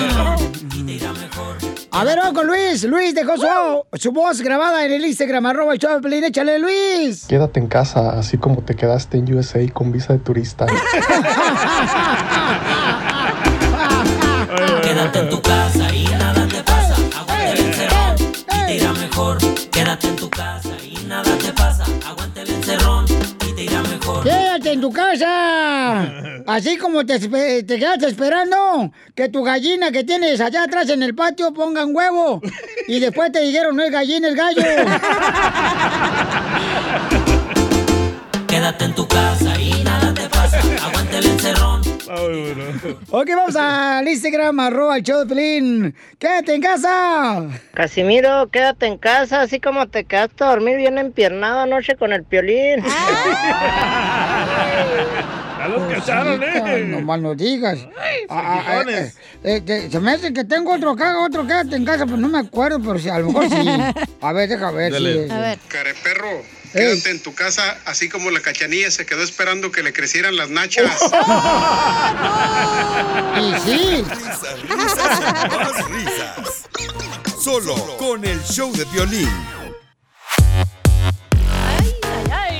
A ver, vamos con Luis. Luis dejó su, su voz grabada en el Instagram, arroba el show de. Échale, Luis. Quédate en casa, así como te quedaste en USA con visa de turista. <laughs> Quédate en tu casa. <laughs> Así como te, te quedaste esperando que tu gallina que tienes allá atrás en el patio ponga un huevo. Y después te dijeron, no es gallina, es gallo. <laughs> Quédate en tu casa y nada te pasa. Aguanta el encerrón Ok, vamos al Instagram, arroba el show de Pelín. ¡Quédate en casa! Casimiro, quédate en casa, así como te quedaste a dormir bien empiernado anoche con el piolín. Ya los cacharon, Cosita, ¿eh? No más no digas. Ah, ah, frijoles. eh, eh, que- se me hace que tengo otro acá, otro quédate en casa, pero no me acuerdo, pero sí, a lo mejor sí. <laughs> A ver, deja ver. Dale. si- A ver. Careperro, quédate en tu casa, así como la cachanilla se quedó esperando que le crecieran las nachas. <laughs> Y sí. Risas, risas más risas. Solo con el show de violín.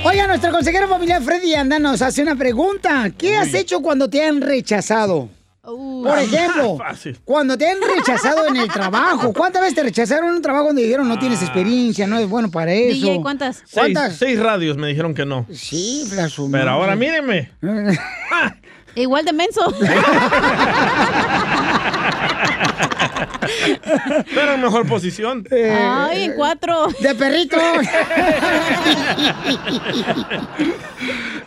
Oiga, nuestro consejero familiar Freddy Anda nos hace una pregunta. ¿Qué has hecho cuando te han rechazado? Por ejemplo, <laughs> Fácil. cuando te han rechazado en el <laughs> trabajo. ¿Cuántas veces te rechazaron en un trabajo donde dijeron no tienes experiencia, no es bueno para eso? DJ, ¿cuántas? Seis, ¿Cuántas? seis radios me dijeron que no. Sí, la su Pero madre. ahora mírenme. <laughs> Igual de menso. Pero en mejor posición. Ay, en cuatro. Eh, De perrito.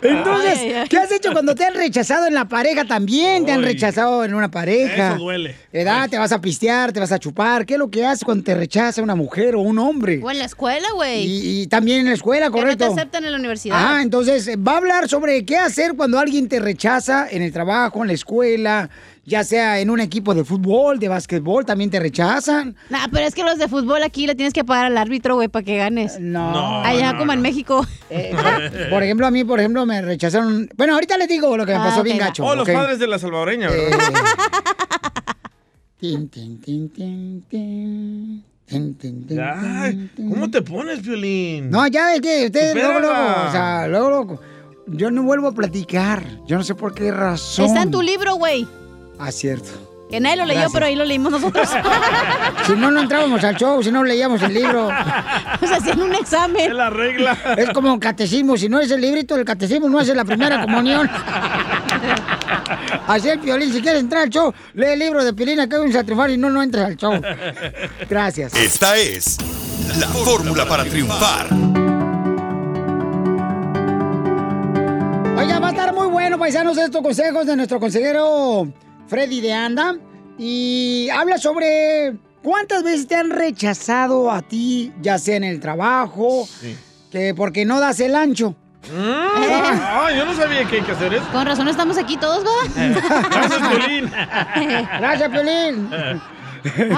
Entonces, Ay, ay, ay. ¿qué has hecho cuando te han rechazado en la pareja también? Te han rechazado en una pareja. Eso duele. ¿Edad? ¿Te vas a pistear? ¿Te vas a chupar? ¿Qué es lo que haces cuando te rechaza una mujer o un hombre? O en la escuela, güey. Y, y también en la escuela, Que no te correcto. aceptan en la universidad. Ah, entonces va a hablar sobre qué hacer cuando alguien te rechaza en el trabajo, en la escuela, ya sea en un equipo de fútbol, de básquetbol, también te rechazan. Nah, pero es que los de fútbol aquí le tienes que pagar al árbitro, güey, para que ganes. No. Allá como en México. Eh, por, por ejemplo, a mí, por ejemplo, me rechazaron. Bueno, ahorita les digo lo que me Ah, pasó bien gacho. Oh, los ¿ok? padres de la salvadoreña, ¿verdad? <laughs> Tin, tin, tin, tin, tin. Tin. ¿Cómo te pones, Violín? No, ya es que ustedes luego, luego, o sea, luego, luego, yo no vuelvo a platicar. Yo no sé por qué razón. Está en tu libro, güey. Ah, cierto. Que nadie lo leyó, Gracias. pero ahí lo leímos nosotros. <laughs> Si no, no entrábamos al show, si no leíamos el libro. <laughs> O sea, hacían un examen. Es la regla. Es como catecismo, si no es el librito del catecismo, no hace la primera comunión. Así el violín, si quieres entrar al show, lee el libro de Pilina que hay un satrificar y no, no entres al show. Gracias. Esta es la fórmula para triunfar. Oiga, va a estar muy bueno, paisanos, estos consejos de nuestro consejero Freddy de Anda. Y habla sobre cuántas veces te han rechazado a ti, ya sea en el trabajo, que porque no das el ancho. <laughs> Ah, yo no sabía que hay que hacer eso. Con razón estamos aquí todos, ¿verdad? Gracias, Violín. Gracias, Piolín.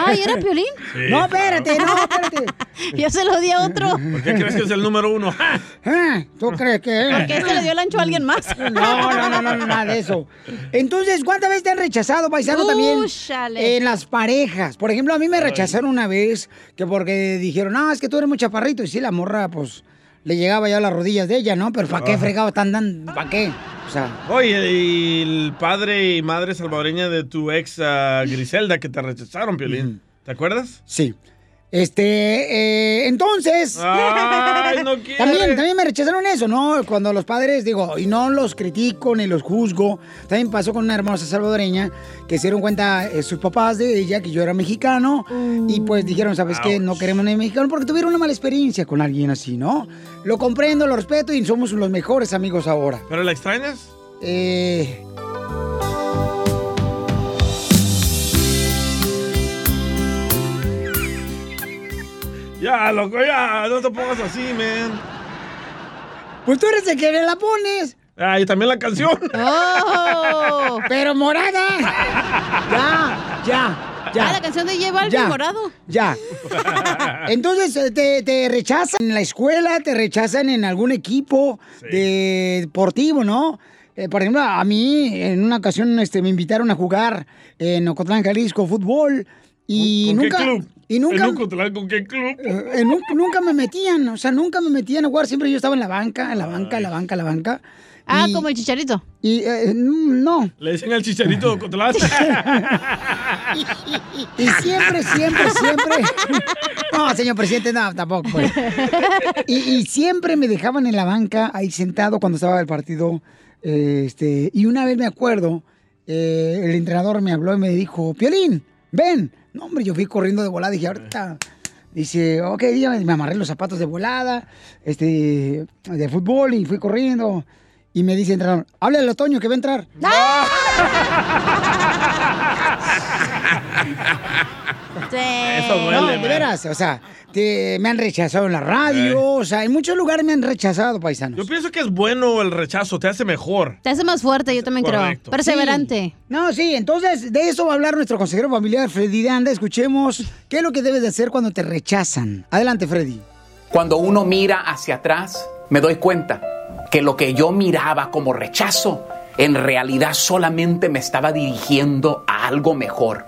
Ay, ¿era Piolín? Sí. No, espérate, no, espérate. <laughs> Yo se lo di a otro. ¿Por qué crees que es el número uno? <laughs> Ah, ¿Tú crees que? Porque este le dio el ancho a alguien más. <laughs> No, no, no, no, no, nada de eso. Entonces, ¿cuántas veces te han rechazado, paisano, también? Úchale. En las parejas. Por ejemplo, a mí me rechazaron una vez que porque dijeron, no, es que tú eres muy chaparrito. Y sí, la morra, pues, le llegaba ya a las rodillas de ella, ¿no? Pero ¿para qué Ah. fregado están dando? ¿Para qué? O sea, Oye, y el padre y madre salvadoreña de tu ex ah, Griselda que te rechazaron, Piolín. ¿Te acuerdas? sí. Este, eh, entonces. Ay, no. <laughs> También, también me rechazaron eso, ¿no? Cuando los padres, digo, y no los critico ni los juzgo. También pasó con una hermosa salvadoreña que se dieron cuenta eh, sus papás de ella que yo era mexicano. Y pues dijeron, ¿sabes qué? No queremos ni mexicano porque tuvieron una mala experiencia con alguien así, ¿no? Lo comprendo, lo respeto y somos los mejores amigos ahora. ¿Pero la extrañas? Eh. Ya, loco, ya, no te pongas así, man. Pues tú eres el que le la pones. Ah, y también la canción. ¡Oh! ¡Pero morada! Ya, ya, ya. Ah, la canción de Balvin, Ya. morado. Ya. Entonces, eh, te, te rechazan en la escuela, te rechazan en algún equipo de deportivo, ¿no? Eh, por ejemplo, a mí en una ocasión este, me invitaron a jugar en Ocotlán, Jalisco, fútbol. Y ¿Con nunca, qué club? Y nunca, ¿En Ocotlán con qué club? eh, nu- nunca me metían, o sea, nunca me metían a jugar. Siempre yo estaba en la banca, en la banca, en la banca, en la banca. Ah, Y- como el chicharito. Y eh, no. Le dicen al chicharito de Ocotlán. <laughs> Y siempre, siempre, siempre. No, señor presidente, no, tampoco. pues. Y, y siempre me dejaban en la banca, ahí sentado cuando estaba el partido. eh, Este, y una vez me acuerdo, eh, el entrenador me habló y me dijo, Piolín, ven. No, hombre, yo fui corriendo de volada, dije, ahorita. Dice, ok, dígame, me amarré los zapatos de volada, este, de fútbol y fui corriendo. Y me dice entrenador, háblale a Toño que va a entrar. <laughs> Eso duele, No, de veras, o sea, te- me han rechazado en la radio, o sea, en muchos lugares me han rechazado, paisanos. Yo pienso que es bueno el rechazo, te hace mejor. Te hace más fuerte, yo también Correcto. creo. Perseverante. Sí. No, sí, entonces de eso va a hablar nuestro consejero familiar, Freddy de Anda. Escuchemos qué es lo que debes de hacer cuando te rechazan. Adelante, Freddy. Cuando uno mira hacia atrás, me doy cuenta que lo que yo miraba como rechazo, en realidad solamente me estaba dirigiendo a algo mejor.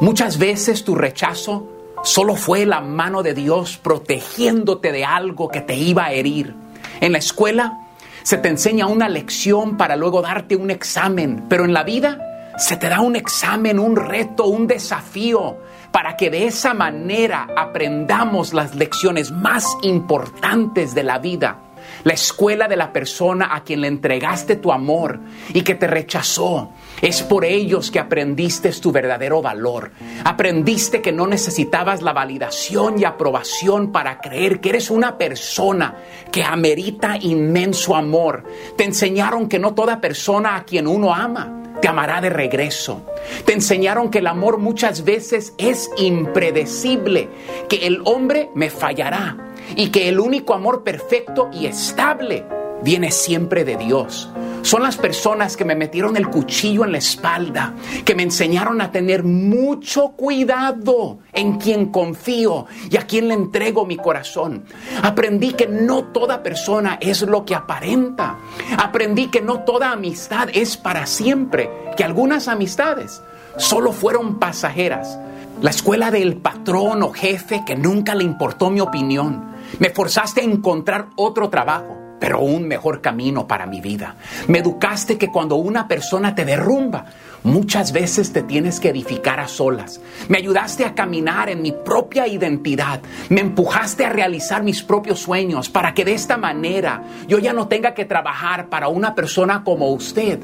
Muchas veces tu rechazo solo fue la mano de Dios protegiéndote de algo que te iba a herir. En la escuela se te enseña una lección para luego darte un examen, pero en la vida se te da un examen, un reto, un desafío, para que de esa manera aprendamos las lecciones más importantes de la vida. La escuela de la persona a quien le entregaste tu amor y que te rechazó. Es por ellos que aprendiste tu verdadero valor. Aprendiste que no necesitabas la validación y aprobación para creer que eres una persona que amerita inmenso amor. Te enseñaron que no toda persona a quien uno ama te amará de regreso. Te enseñaron que el amor muchas veces es impredecible, que el hombre me fallará y que el único amor perfecto y estable viene siempre de Dios. Son las personas que me metieron el cuchillo en la espalda, que me enseñaron a tener mucho cuidado en quien confío y a quien le entrego mi corazón. Aprendí que no toda persona es lo que aparenta. Aprendí que no toda amistad es para siempre, que algunas amistades solo fueron pasajeras. La escuela del patrón o jefe que nunca le importó mi opinión. Me forzaste a encontrar otro trabajo pero un mejor camino para mi vida. Me educaste que cuando una persona te derrumba, muchas veces te tienes que edificar a solas. Me ayudaste a caminar en mi propia identidad. Me empujaste a realizar mis propios sueños para que de esta manera yo ya no tenga que trabajar para una persona como usted.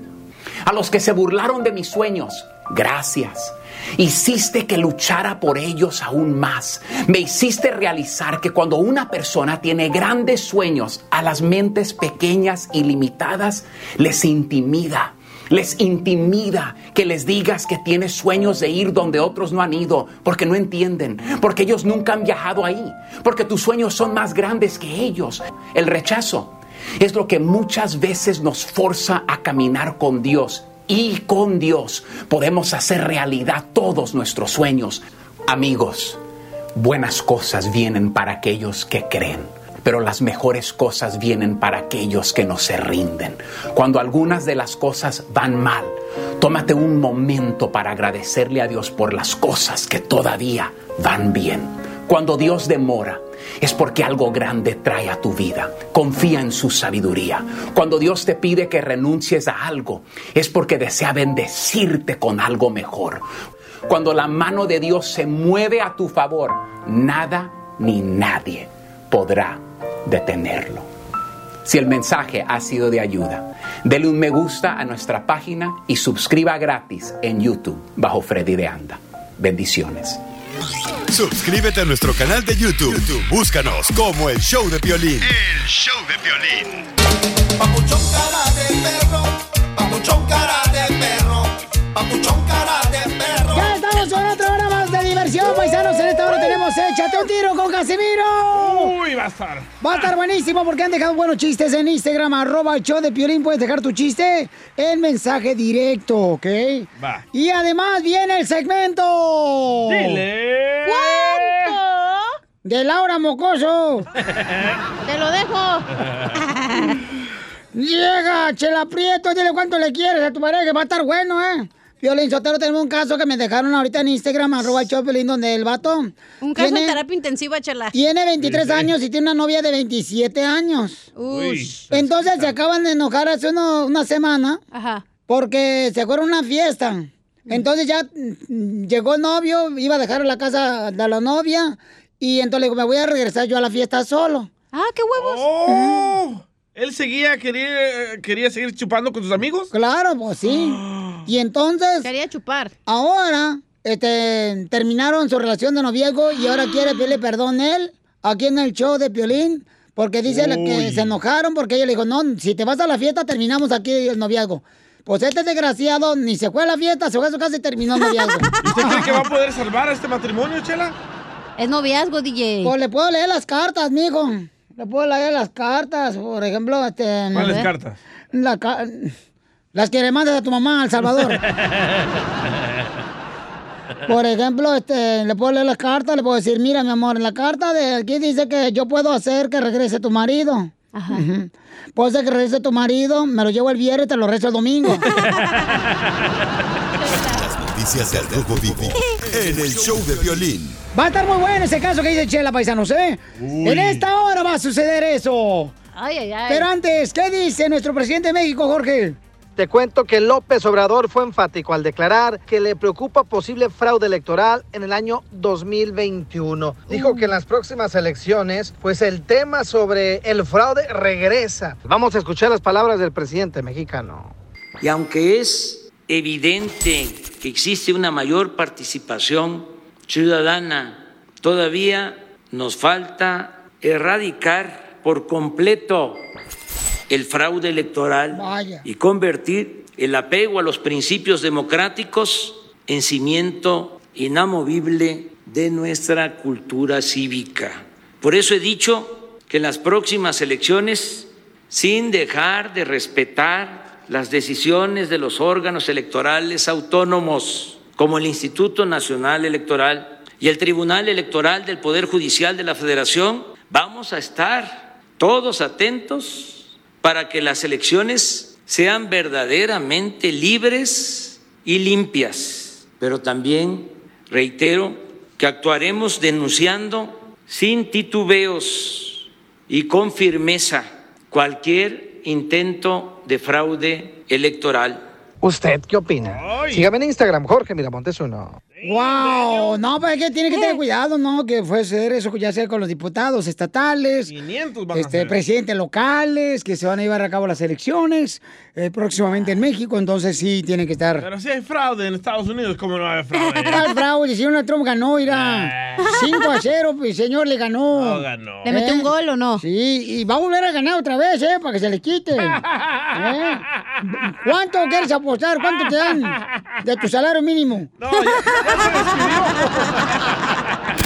A los que se burlaron de mis sueños, gracias. Hiciste que luchara por ellos aún más. Me hiciste realizar que cuando una persona tiene grandes sueños, a las mentes pequeñas y limitadas les intimida. Les intimida que les digas que tienes sueños de ir donde otros no han ido, porque no entienden, porque ellos nunca han viajado ahí, porque tus sueños son más grandes que ellos. El rechazo es lo que muchas veces nos forza a caminar con Dios y con Dios podemos hacer realidad todos nuestros sueños. Amigos, buenas cosas vienen para aquellos que creen, pero las mejores cosas vienen para aquellos que no se rinden. Cuando algunas de las cosas van mal, tómate un momento para agradecerle a Dios por las cosas que todavía van bien. Cuando Dios demora, es porque algo grande trae a tu vida. Confía en su sabiduría. Cuando Dios te pide que renuncies a algo, es porque desea bendecirte con algo mejor. Cuando la mano de Dios se mueve a tu favor, nada ni nadie podrá detenerlo. Si el mensaje ha sido de ayuda, dele un me gusta a nuestra página y suscriba gratis en YouTube bajo Freddy de Anda. Bendiciones. Suscríbete a nuestro canal de YouTube. YouTube, Búscanos como el show de violín. El show de violín. Papuchón cara de perro, papuchón cara de perro, papuchón cara de perro. Ya estamos con otra hora más de diversión, paisanos. En esta tenemos Échate un tiro con Casimiro. Uy, va a estar. Va a estar buenísimo porque han dejado buenos chistes en Instagram, arroba el show de Piolín. Puedes dejar tu chiste en mensaje directo, ¿ok? Va. Y además viene el segmento. Dile. ¿Cuánto? De Laura Mocoso. <laughs> Te lo dejo. <laughs> Llega, Chela Prieto, dile cuánto le quieres a tu pareja, va a estar bueno, ¿eh? Violín Sotero, tenemos un caso que me dejaron ahorita en Instagram, arroba el Piolín, donde el vato... Un caso tiene- de terapia intensiva, chela. Tiene 23 años y tiene una novia de 27 años. Ush. Entonces se acaban de enojar hace uno- una semana. Porque se fueron a una fiesta. Entonces ya mm, llegó el novio, iba a dejar la casa de la novia. Y entonces le digo, me voy a regresar yo a la fiesta solo. Ah, qué huevos. Oh, ¿Él seguía, quería, quería seguir chupando con sus amigos? Claro, pues sí. <gasps> Y entonces... Quería chupar. Ahora, este, terminaron su relación de noviazgo y ahora quiere pedirle perdón él, aquí en el show de Piolín, Porque dice la que se enojaron porque ella le dijo, no, si te vas a la fiesta, terminamos aquí el noviazgo. Pues este desgraciado ni se fue a la fiesta, se fue a su casa y terminó el noviazgo. <laughs> ¿Usted cree que va a poder salvar a este matrimonio, Chela? Es noviazgo, DJ. Pues le puedo leer las cartas, mijo. Le puedo leer las cartas, por ejemplo, este... ¿Cuáles cartas? La ca- Las que le mandas a tu mamá, al Salvador. <laughs> Por ejemplo, este, le puedo leer las cartas, le puedo decir, mira, mi amor, en la carta de aquí dice que yo puedo hacer que regrese tu marido. Ujú. Puedo hacer que regrese tu marido, me lo llevo el viernes y te lo rezo el domingo. <laughs> Noticias del Rojo Vivo en el show de violín. Va a estar muy bueno ese caso que dice Chela Paisanos, ¿eh? Uy. En esta hora va a suceder eso. Ay, ay, ay. Pero antes, ¿qué dice nuestro presidente de México, Jorge? Te cuento que López Obrador fue enfático al declarar que le preocupa posible fraude electoral en el año 2021. Dijo que en las próximas elecciones, pues el tema sobre el fraude regresa. Vamos a escuchar las palabras del presidente mexicano. Y aunque es evidente que existe una mayor participación ciudadana, todavía nos falta erradicar por completo el fraude electoral Vaya. y convertir el apego a los principios democráticos en cimiento inamovible de nuestra cultura cívica. Por eso he dicho que en las próximas elecciones, sin dejar de respetar las decisiones de los órganos electorales autónomos, como el Instituto Nacional Electoral y el Tribunal Electoral del Poder Judicial de la Federación, vamos a estar todos atentos para que las elecciones sean verdaderamente libres y limpias. Pero también reitero que actuaremos denunciando sin titubeos y con firmeza cualquier intento de fraude electoral. ¿Usted qué opina? Sígame en Instagram, Jorge Miramontes uno. ¡Wow! No, pero es que tiene que tener cuidado, ¿no? Que fue ser eso, ya sea con los diputados estatales, 500 van a este, ser. presidentes locales, que se van a llevar a cabo las elecciones eh, próximamente en México, entonces sí tiene que estar. Pero si hay fraude en Estados Unidos, ¿cómo no hay fraude? <laughs> ¿Cuál fraude? Si Donald Trump ganó, irá 5 a 0, pues señor le ganó. No ganó. ¿Le metió un gol o no? Sí, y va a volver a ganar otra vez, ¿eh? Para que se le quite. <laughs> ¿Eh? ¿Cuánto quieres apostar? ¿Cuánto te dan de tu salario mínimo? <laughs>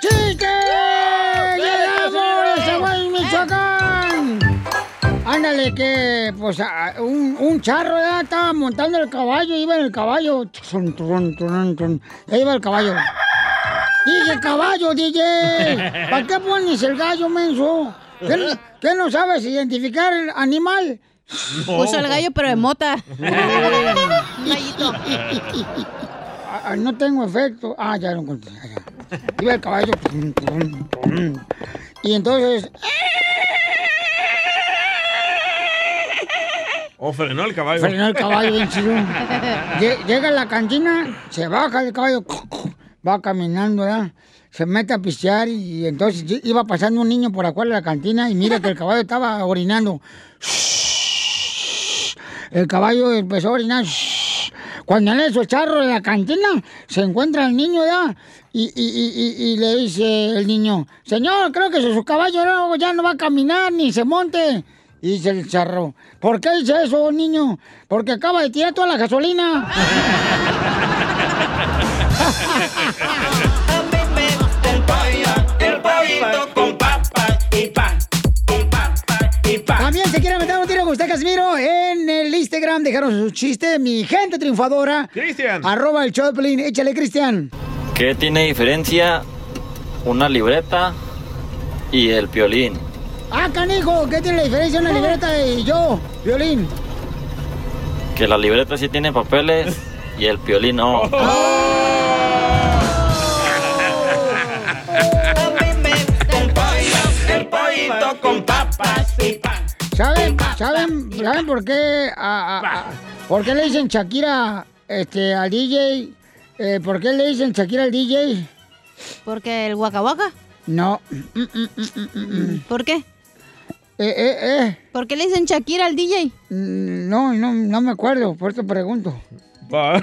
¡Chiste! ¡Llegamos! ¡Zaguay, Michoacán! Ándale, que pues a- un, un charro ya estaba montando el caballo, iba en el caballo. Ya iba el caballo. Dije <laughs> caballo, DJ. ¿Para qué pones el gallo, menso? ¿Qué, no- <laughs> qué no sabes identificar el animal? Puso el gallo, pero de mota. <laughs> Ah, no tengo efecto. Ah, ya lo encontré. ya. Iba el caballo. Y entonces, O frenó el caballo. frenó el caballo bien chido. Lle- Llega a la cantina, se baja el caballo, va caminando, ¿ya? Se mete a pistear y, entonces iba pasando un niño por afuera de la cantina y mira que el caballo estaba orinando. El caballo empezó a orinar. Cuando en eso el charro de la cantina se encuentra el niño ya y, y- y- y- le dice el niño, señor, creo que su caballo ya no va a caminar ni se monte. Y dice el charro, ¿por qué dice eso, niño? Porque acaba de tirar toda la gasolina. <laughs> usted, Casimiro, en el Instagram. Dejaron su chiste, mi gente triunfadora. Cristian. Arroba el Pelín. Échale, Cristian. ¿Qué tiene diferencia una libreta y el piolín? Ah, canijo, ¿qué tiene la diferencia una libreta y yo, violín? Que la libreta sí tiene papeles y el piolín no. <laughs> El pollito con papa ¿Saben, saben, ¿saben por qué, a- a- a- por qué le dicen Shakira este, al DJ? Eh, ¿Por qué le dicen Shakira al DJ? ¿Porque el Waka Waka? No. Mm, mm, mm. ¿Por qué? Eh, eh, eh. ¿Por qué le dicen Shakira al DJ? Mm, No, no, no me acuerdo, por eso pregunto. <laughs>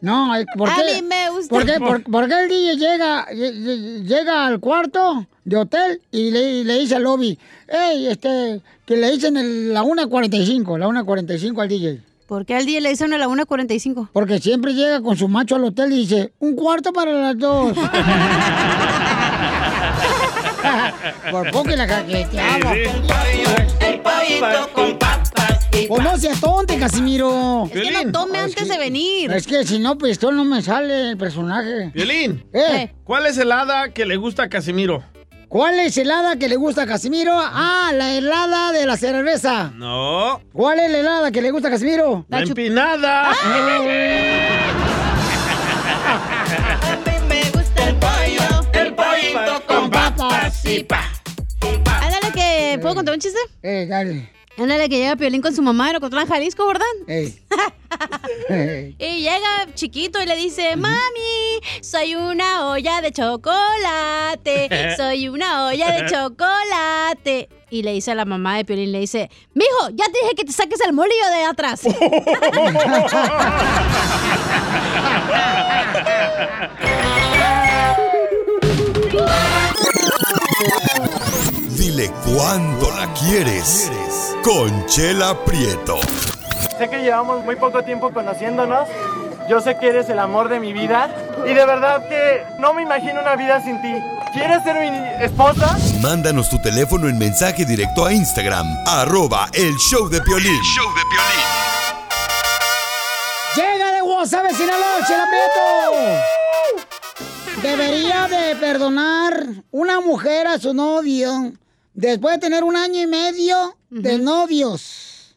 No, ¿por A qué? mí me gusta. ¿Por qué, por, <laughs> por qué el DJ llega, lle- lle- llega al cuarto de hotel y le, le dice al lobby, hey, este, que le dicen el- la 1.45, la 1.45 al DJ? ¿Por qué al DJ le dicen a la 1.45? Porque siempre llega con su macho al hotel y dice, un cuarto para las dos. <laughs> Por poco y la caqueteaba. El pollito con papas y Pues no seas tonte, Casimiro. Es que no tome antes de venir. Es que si no, pues no me sale el personaje. Violín, ¿Eh? ¿cuál es el hada que le gusta a Casimiro? ¿Cuál es el helada que le gusta a Casimiro? Ah, la helada de la cerveza. No. ¿Cuál es la helada que le gusta a Casimiro? La empinada. <laughs> me gusta el pollo, el pollito con papas y pa. Ándale que... ¿Puedo contar un chiste? Eh, dale. Ándale que llega Piolín con su mamá en Ocotlán, Jalisco, ¿verdad? <laughs> Ey. Y llega chiquito y le dice, mami, soy una olla de chocolate, <laughs> soy una olla de chocolate. Y le dice a la mamá de Piolín, le dice, mijo, ya te dije que te saques el molillo de atrás. <laughs> Dile cuándo la quieres. Conchela Prieto. Sé que llevamos muy poco tiempo conociéndonos. Yo sé que eres el amor de mi vida. Y de verdad que no me imagino una vida sin ti. ¿Quieres ser mi esposa? Mándanos tu teléfono en mensaje directo a Instagram, arroba el show de Piolín. ¡Llega de WhatsApp, Sinaloa, Chela Prieto! Debería de perdonar una mujer a su novio después de tener un año y medio de novios.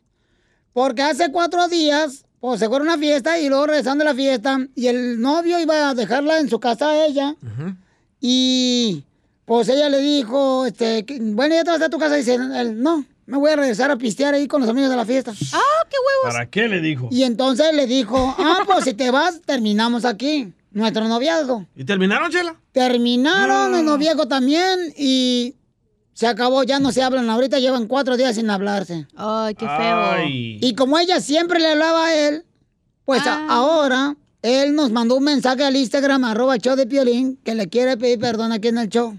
Porque hace cuatro días, pues se fue a una fiesta y luego regresando de la fiesta y el novio iba a dejarla en su casa a ella. Y pues ella le dijo, este, que- bueno, ya te vas a tu casa. Y dice, él, no, me voy a regresar a pistear ahí con los amigos de la fiesta. ¡Ah, qué huevos! ¿Para qué le dijo? Y entonces le dijo, ah, pues si te vas, terminamos aquí, nuestro noviazgo. ¿Y terminaron, Chela? Terminaron el noviazgo también y se acabó, ya no se hablan. Ahorita llevan cuatro días sin hablarse. Ay, qué feo. Ay. Y como ella siempre le hablaba a él, pues a- ahora él nos mandó un mensaje al Instagram, arroba show de Piolín, que le quiere pedir perdón aquí en el show.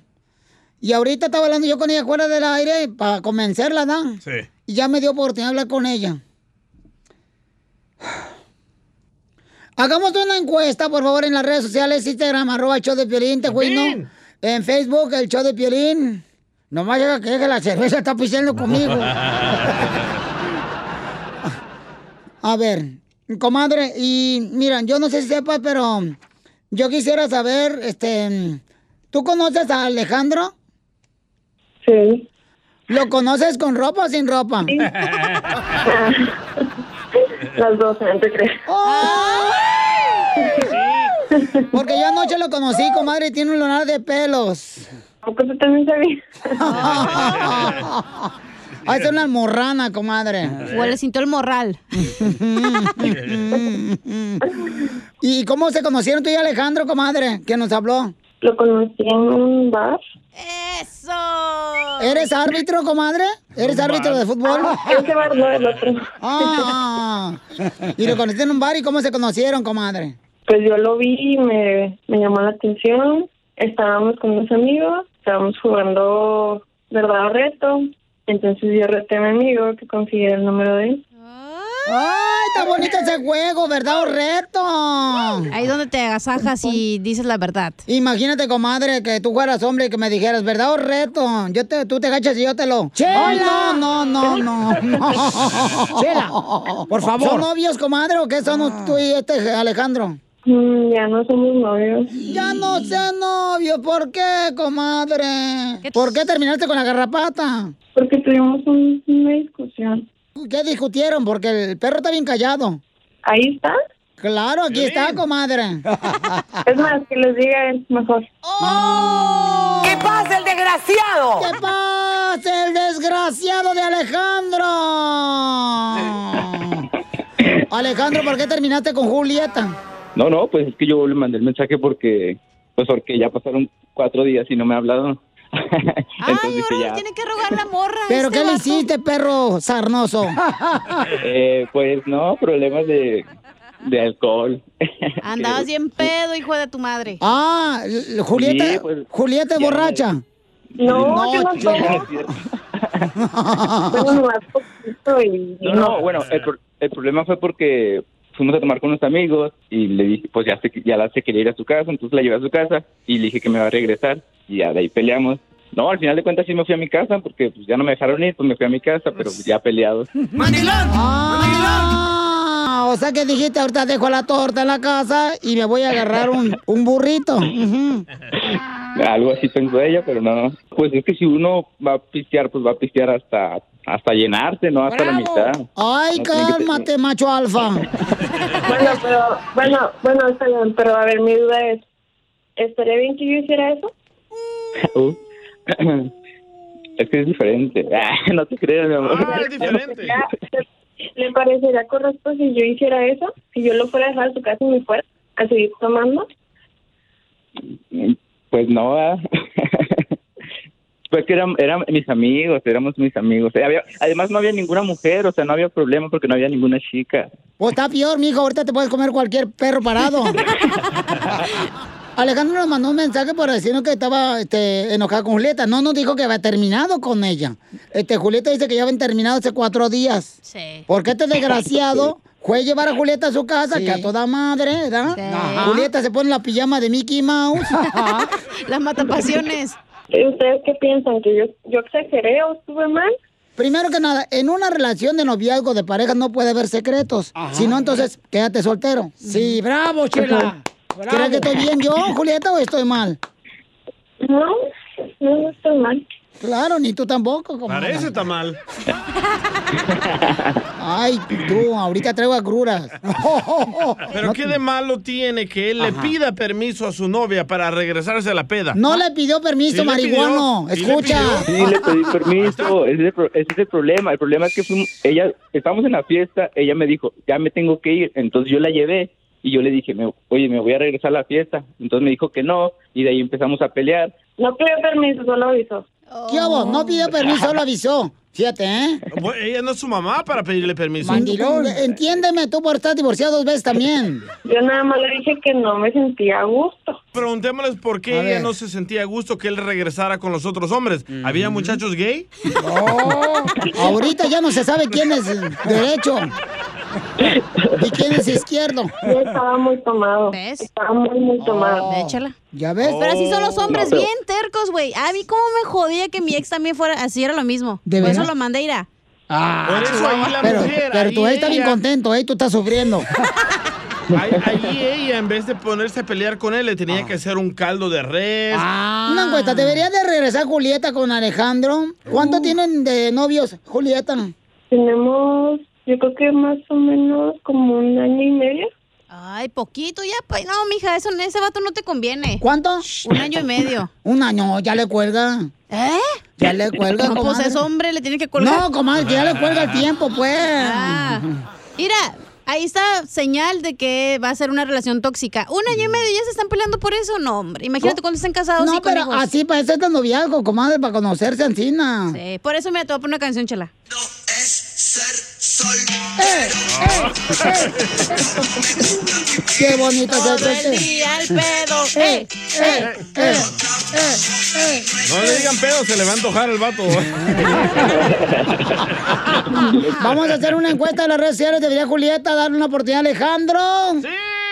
Y ahorita estaba hablando yo con ella fuera del aire para convencerla, ¿no? Sí. Y ya me dio oportunidad de hablar con ella. Hagamos una encuesta, por favor, en las redes sociales, Instagram, arroba show de Piolín, te ¿no? En Facebook, el show de Piolín. Nomás llega que deje la cerveza, está pisando conmigo. <laughs> A ver, comadre, y mira, yo no sé si sepas, pero yo quisiera saber, este, ¿tú conoces a Alejandro? Sí. ¿Lo conoces con ropa o sin ropa? <laughs> Las dos, no te crees. Porque yo anoche lo conocí, comadre, y tiene un lunar de pelos. ¿Poco tú también sabías? <laughs> Ah, es una almorrana, comadre. O le sintió el morral. <laughs> ¿Y cómo se conocieron tú y Alejandro, comadre, que nos habló? Lo conocí en un bar. ¡Eso! ¿Eres árbitro, comadre? ¿Eres árbitro de fútbol? Ah, ese bar no, el otro. Ah, <laughs> y lo conociste en un bar y cómo se conocieron, comadre. Pues yo lo vi y me, me llamó la atención. Estábamos con unos amigos, estábamos jugando verdad o reto. Entonces yo reté a mi amigo que consiguiera el número de él. ¡Ay, está bonito ese juego, verdad o reto! Ahí donde te agasajas y dices la verdad. Imagínate, comadre, que tú fueras hombre y que me dijeras, ¿verdad o reto? Yo te, tú te agachas y yo te lo... ¡Chela! ¡Ay, no, no, no, no, no! ¡Chela! Por favor. ¿Son novios, comadre, o qué son tú y este Alejandro? Mm, ya no somos novios. Ya no sé novio, ¿por qué, comadre? ¿Por qué terminaste con la garrapata? Porque tuvimos un- una discusión. ¿Qué discutieron? Porque el perro está bien callado. ¿Ahí está? Claro, aquí está, comadre. Es más, que les diga él mejor. ¡Oh! ¿Qué pasa, el desgraciado? ¿Qué pasa? el desgraciado de Alejandro? <laughs> Alejandro, ¿por qué terminaste con Julieta? No, no, pues es que yo le mandé el mensaje porque, pues porque ya pasaron cuatro días y no me ha hablado. <laughs> Entonces dije ya, Tiene que rogar la morra. ¿Pero este qué le hiciste, perro sarnoso? <laughs> eh, pues no, problemas de, de alcohol. <laughs> Andabas bien pedo, hijo de tu madre. Ah, Julieta, Sí, pues, Julieta es borracha. No, yo no yo- No, no, bueno, el problema fue porque fuimos a tomar con unos amigos y le dije, pues ya, se, ya la se quería ir a su casa, entonces la llevé a su casa y le dije que me va a regresar y ya de ahí peleamos. No, al final de cuentas sí me fui a mi casa porque pues, ya no me dejaron ir, pues me fui a mi casa, pero ya peleados. Ah, o sea que dijiste, ahorita dejo la torta en la casa y me voy a agarrar un, <laughs> un burrito. Algo así pensó ella, pero no. Pues es que si uno va a pistear, pues va a pistear hasta hasta llenarse, no hasta la mitad. Ay, No cálmate, macho alfa. Bueno, pero, bueno, bueno, está bien, pero a ver, mi duda es, ¿estaría bien que yo hiciera eso? <laughs> Uh. <clears throat> es que es diferente. <laughs> Ah, no te creas, mi amor. Ya, ¿Le parecería correcto si yo hiciera eso? Si yo lo fuera a dejar a su casa y me fuera a seguir tomando. Pues no, ¿verdad? <laughs> Pues que eran, eran mis amigos, éramos mis amigos. Eh, había- además no había ninguna mujer, o sea, no había problema porque no había ninguna chica. Pues está peor, mijo, ahorita te puedes comer cualquier perro parado. <laughs> Alejandro nos mandó un mensaje por decirnos que estaba este, enojada con Julieta. No nos dijo que había terminado con ella. Este, Julieta dice que ya habían terminado hace cuatro días. Sí. Porque este desgraciado fue a llevar a Julieta a su casa, Sí. que a toda madre, ¿verdad? Sí. Ajá. Julieta se pone la pijama de Mickey Mouse. <laughs> Las matapasiones. ¿Y ustedes qué piensan? ¿Que yo, yo exageré o estuve mal? Primero que nada, en una relación de noviazgo de pareja no puede haber secretos. Si no, entonces quédate soltero. Sí, bravo, Chela. ¿Crees que estoy bien yo, Julieta, o estoy mal? No, no estoy mal. Claro, ni tú tampoco. comadre. Parece tamal. <laughs> Ay, tú, ahorita traigo agruras. <laughs> Pero ¿qué de malo tiene que él le pida permiso a su novia para regresarse a la peda? No le pidió permiso, Sí pidió, marihuano. sí le Escucha. Sí, le pedí permiso, ese es, el, ese es el problema. El problema es que fuimos, ella, estábamos en la fiesta, ella me dijo, ya me tengo que ir, entonces yo la llevé y yo le dije, me- oye, me voy a regresar a la fiesta. Entonces me dijo que no y de ahí empezamos a pelear. No pidió permiso, solo avisó. ¿Qué hago? No pidió permiso, solo avisó. Fíjate, ¿eh? Bueno, Ella no es su mamá para pedirle permiso. Mandilón, entiéndeme, tú por estar divorciado dos veces también. Yo nada más le dije que no me sentía a gusto. Preguntémosles por qué A ella ver. no se sentía a gusto que él regresara con los otros hombres. ¿Había muchachos gay? Ahorita ya no se sabe quién es derecho <laughs> y quién es izquierdo. Yo estaba muy tomado. Estaba muy, muy tomado. Échala. ¿Ya ves? Pero así son los hombres No, pero- bien tercos, güey. A mí cómo me jodía que mi ex también fuera así, era lo mismo. ¿De Por eso lo mandé a ir a. Ah, Por eso ahí la pero, mujer, pero ahí tú ahí estás bien contento, ¿eh? Tú estás sufriendo. <laughs> Ahí, ahí ella, en vez de ponerse a pelear con él, le tenía que hacer un caldo de res. Una encuesta, ¿debería de regresar Julieta con Alejandro? ¿Cuánto tienen de novios, Julieta? Tenemos, yo creo que más o menos como un año y medio. Ay, poquito ya. pa- No, mija, eso, ese vato no te conviene. ¿Cuánto? Un año y medio. Un año, ya le cuelga. ¿Eh? Ya le cuelga, No, pues comadre. es hombre, le tiene que colgar. No, comadre, que ya le cuelga el tiempo, pues. Ah. Mira, ahí está señal de que va a ser una relación tóxica. Un año y medio ya se están peleando por eso, no, hombre. Imagínate cuando estén casados No, y con pero hijos. así para eso es noviazgo, comadre, para conocerse encina. Sí, por eso me te voy a poner una canción, chela. Qué bonito Todo el día el pedo. Eh, eh, eh, eh. No le digan pedo, se le va a antojar el vato. <laughs> Vamos a hacer una encuesta en las redes sociales. ¿Debería Julieta darle una oportunidad a Alejandro?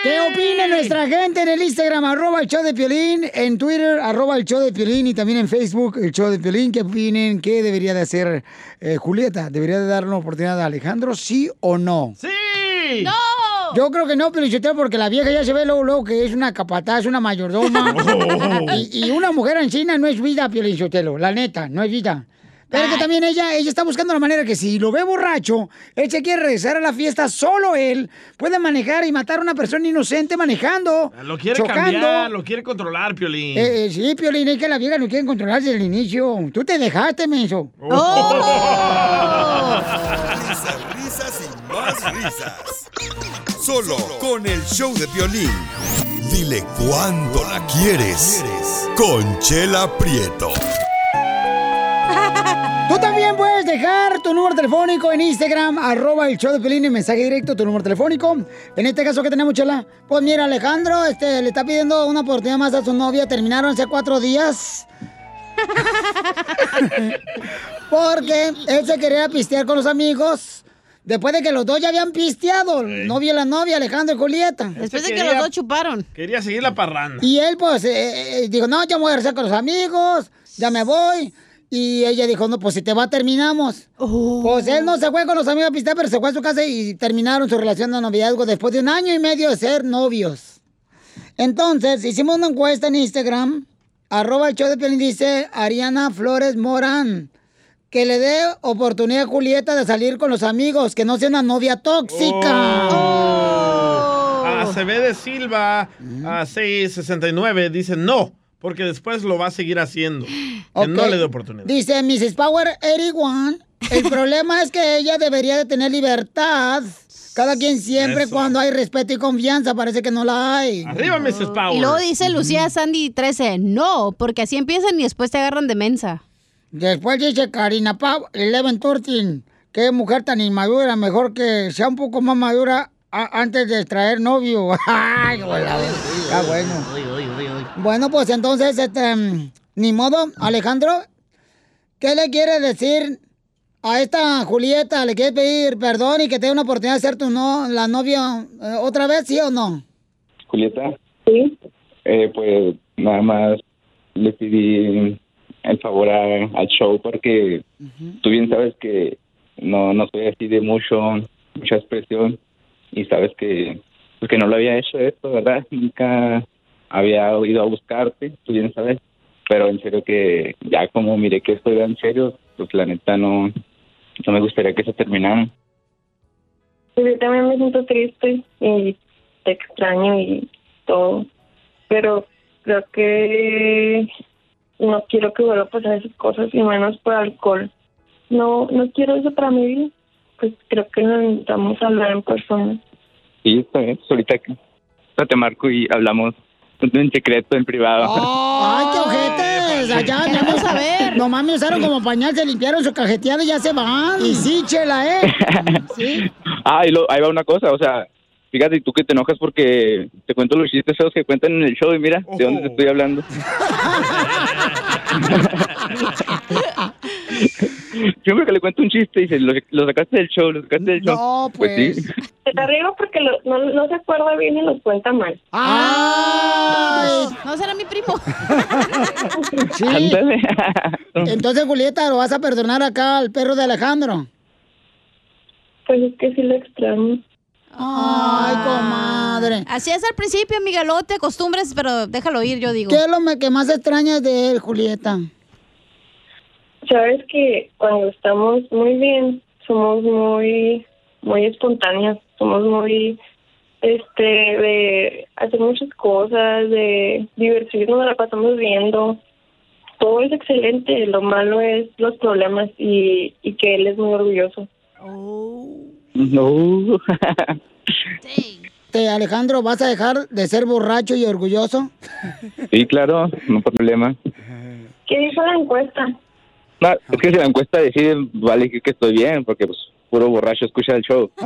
¿Qué opina nuestra gente en el Instagram, arroba el show de Piolín, en Twitter, arroba el show de Piolín y también en Facebook, el show de Piolín? ¿Qué opinen? ¿Qué debería de hacer eh, Julieta? ¿Debería de darle una oportunidad a Alejandro, sí o no? ¡Sí! ¡No! Yo creo que no, Pelichotero, porque la vieja ya se ve luego, luego que es una capataz, una <laughs> mayordoma. y, y una mujer en China no es vida, Pelichotelo, la neta, no es vida. Pero que también ella, ella está buscando la manera que si lo ve borracho, él se quiere regresar a la fiesta, solo él puede manejar y matar a una persona inocente manejando. Lo quiere chocando. cambiar, lo quiere controlar, Piolín. Eh, eh, sí, Piolín, es que la vieja no quieren controlar desde el inicio. Tú te dejaste, menso. Oh. Risas, risas y más risas. Solo con el show de violín. Dile cuándo la quieres. Conchela Prieto. Tú también puedes dejar tu número telefónico en Instagram, arroba el show de Pelín, en mensaje directo, tu número telefónico. En este caso que tenemos, Chela. Pues mira, Alejandro, este, le está pidiendo una oportunidad más a su novia. Terminaron hace cuatro días. <laughs> Porque él se quería pistear con los amigos. Después de que los dos ya habían pisteado, el novio y la novia, Alejandro y Julieta. Después de que los dos chuparon. Quería seguir la parranda. Y él, pues, eh, eh, dijo, no, ya me voy a regresar con los amigos, ya me voy. Y ella dijo, no, pues si te va, terminamos. Pues él no se fue con los amigos a pistear, pero se fue a su casa y terminaron su relación de noviazgo después de un año y medio de ser novios. Entonces, hicimos una encuesta en Instagram, arroba el show de Piolín, dice Ariana Flores Morán, que le dé oportunidad a Julieta de salir con los amigos, que no sea una novia tóxica. A de Silva a 669 dice no, porque después lo va a seguir haciendo. Que no le dé oportunidad. Dice Mrs. Power 81. El <laughs> problema es que ella debería de tener libertad. Cada quien siempre Eso. cuando hay respeto y confianza. Parece que no la hay. Arriba, Mrs. Power. Y luego dice Lucía Sandy 13, no, porque así empiezan y después te agarran de mensa. Después dice Karina Pau, Eleven Turtin. Qué mujer tan inmadura. Mejor que sea un poco más madura a- antes de traer novio. <laughs> Ay, hola, está bueno. Bueno, pues entonces, este, mm, ni modo, Alejandro, ¿qué le quiere decir a esta Julieta? ¿Le quiere pedir perdón y que te dé una oportunidad de ser tu no, la novia eh, otra vez, sí o no? Julieta. Sí. pues nada más le pedí el favor a- al show porque tú bien sabes que no, no soy así de mucho, mucha expresión y sabes que, pues que no lo había hecho esto, ¿verdad? Nunca había ido a buscarte, tú bien sabes. Pero en serio que ya como miré que esto era en serio, pues la neta no, no me gustaría que se terminara. Pues yo también me siento triste y te extraño y todo. Pero creo que no quiero que vuelva a pasar esas cosas y menos por alcohol. No, no quiero eso para mi vida. Pues creo que necesitamos hablar en persona. Sí, está bien. Pues ahorita te marco y hablamos en secreto, en privado. ¡Ay, qué ojetes! Allá, vamos a ver. Nomás me usaron como pañal, se limpiaron su cajeteada y ya se van. Y sí, chela, ¿eh? <laughs> Sí. Ah, y lo- ahí va una cosa, o sea, fíjate tú que te enojas porque te cuento los chistes feos que cuentan en el show y mira de dónde te estoy hablando. <laughs> Siempre que le cuento un chiste dice, lo, lo sacaste del show, lo sacaste del show. No, sí. Se te arriba porque lo- no, no se acuerda bien y los cuenta mal. ¡Ay! No será mi primo. Sí. Ándale. Entonces, Julieta, ¿lo vas a perdonar acá al perro de Alejandro? Pues es que sí lo extraño. Ay, comadre. Así es al principio, amiga, luego te acostumbres, pero déjalo ir, yo digo. ¿Qué es lo que más extrañas de él, Julieta? Sabes que cuando estamos muy bien, somos muy, muy espontáneas, somos muy, este, de hacer muchas cosas, de divertirnos, nos la pasamos viendo. Todo es excelente, lo malo es los problemas y, y que él es muy orgulloso. <laughs> No. Te, Alejandro, ¿vas a dejar de ser borracho y orgulloso? sí, claro, no hay problema. ¿Qué dijo la encuesta? No, es que si la encuesta decide, vale que, que estoy bien, porque pues puro borracho escucha el show. <laughs>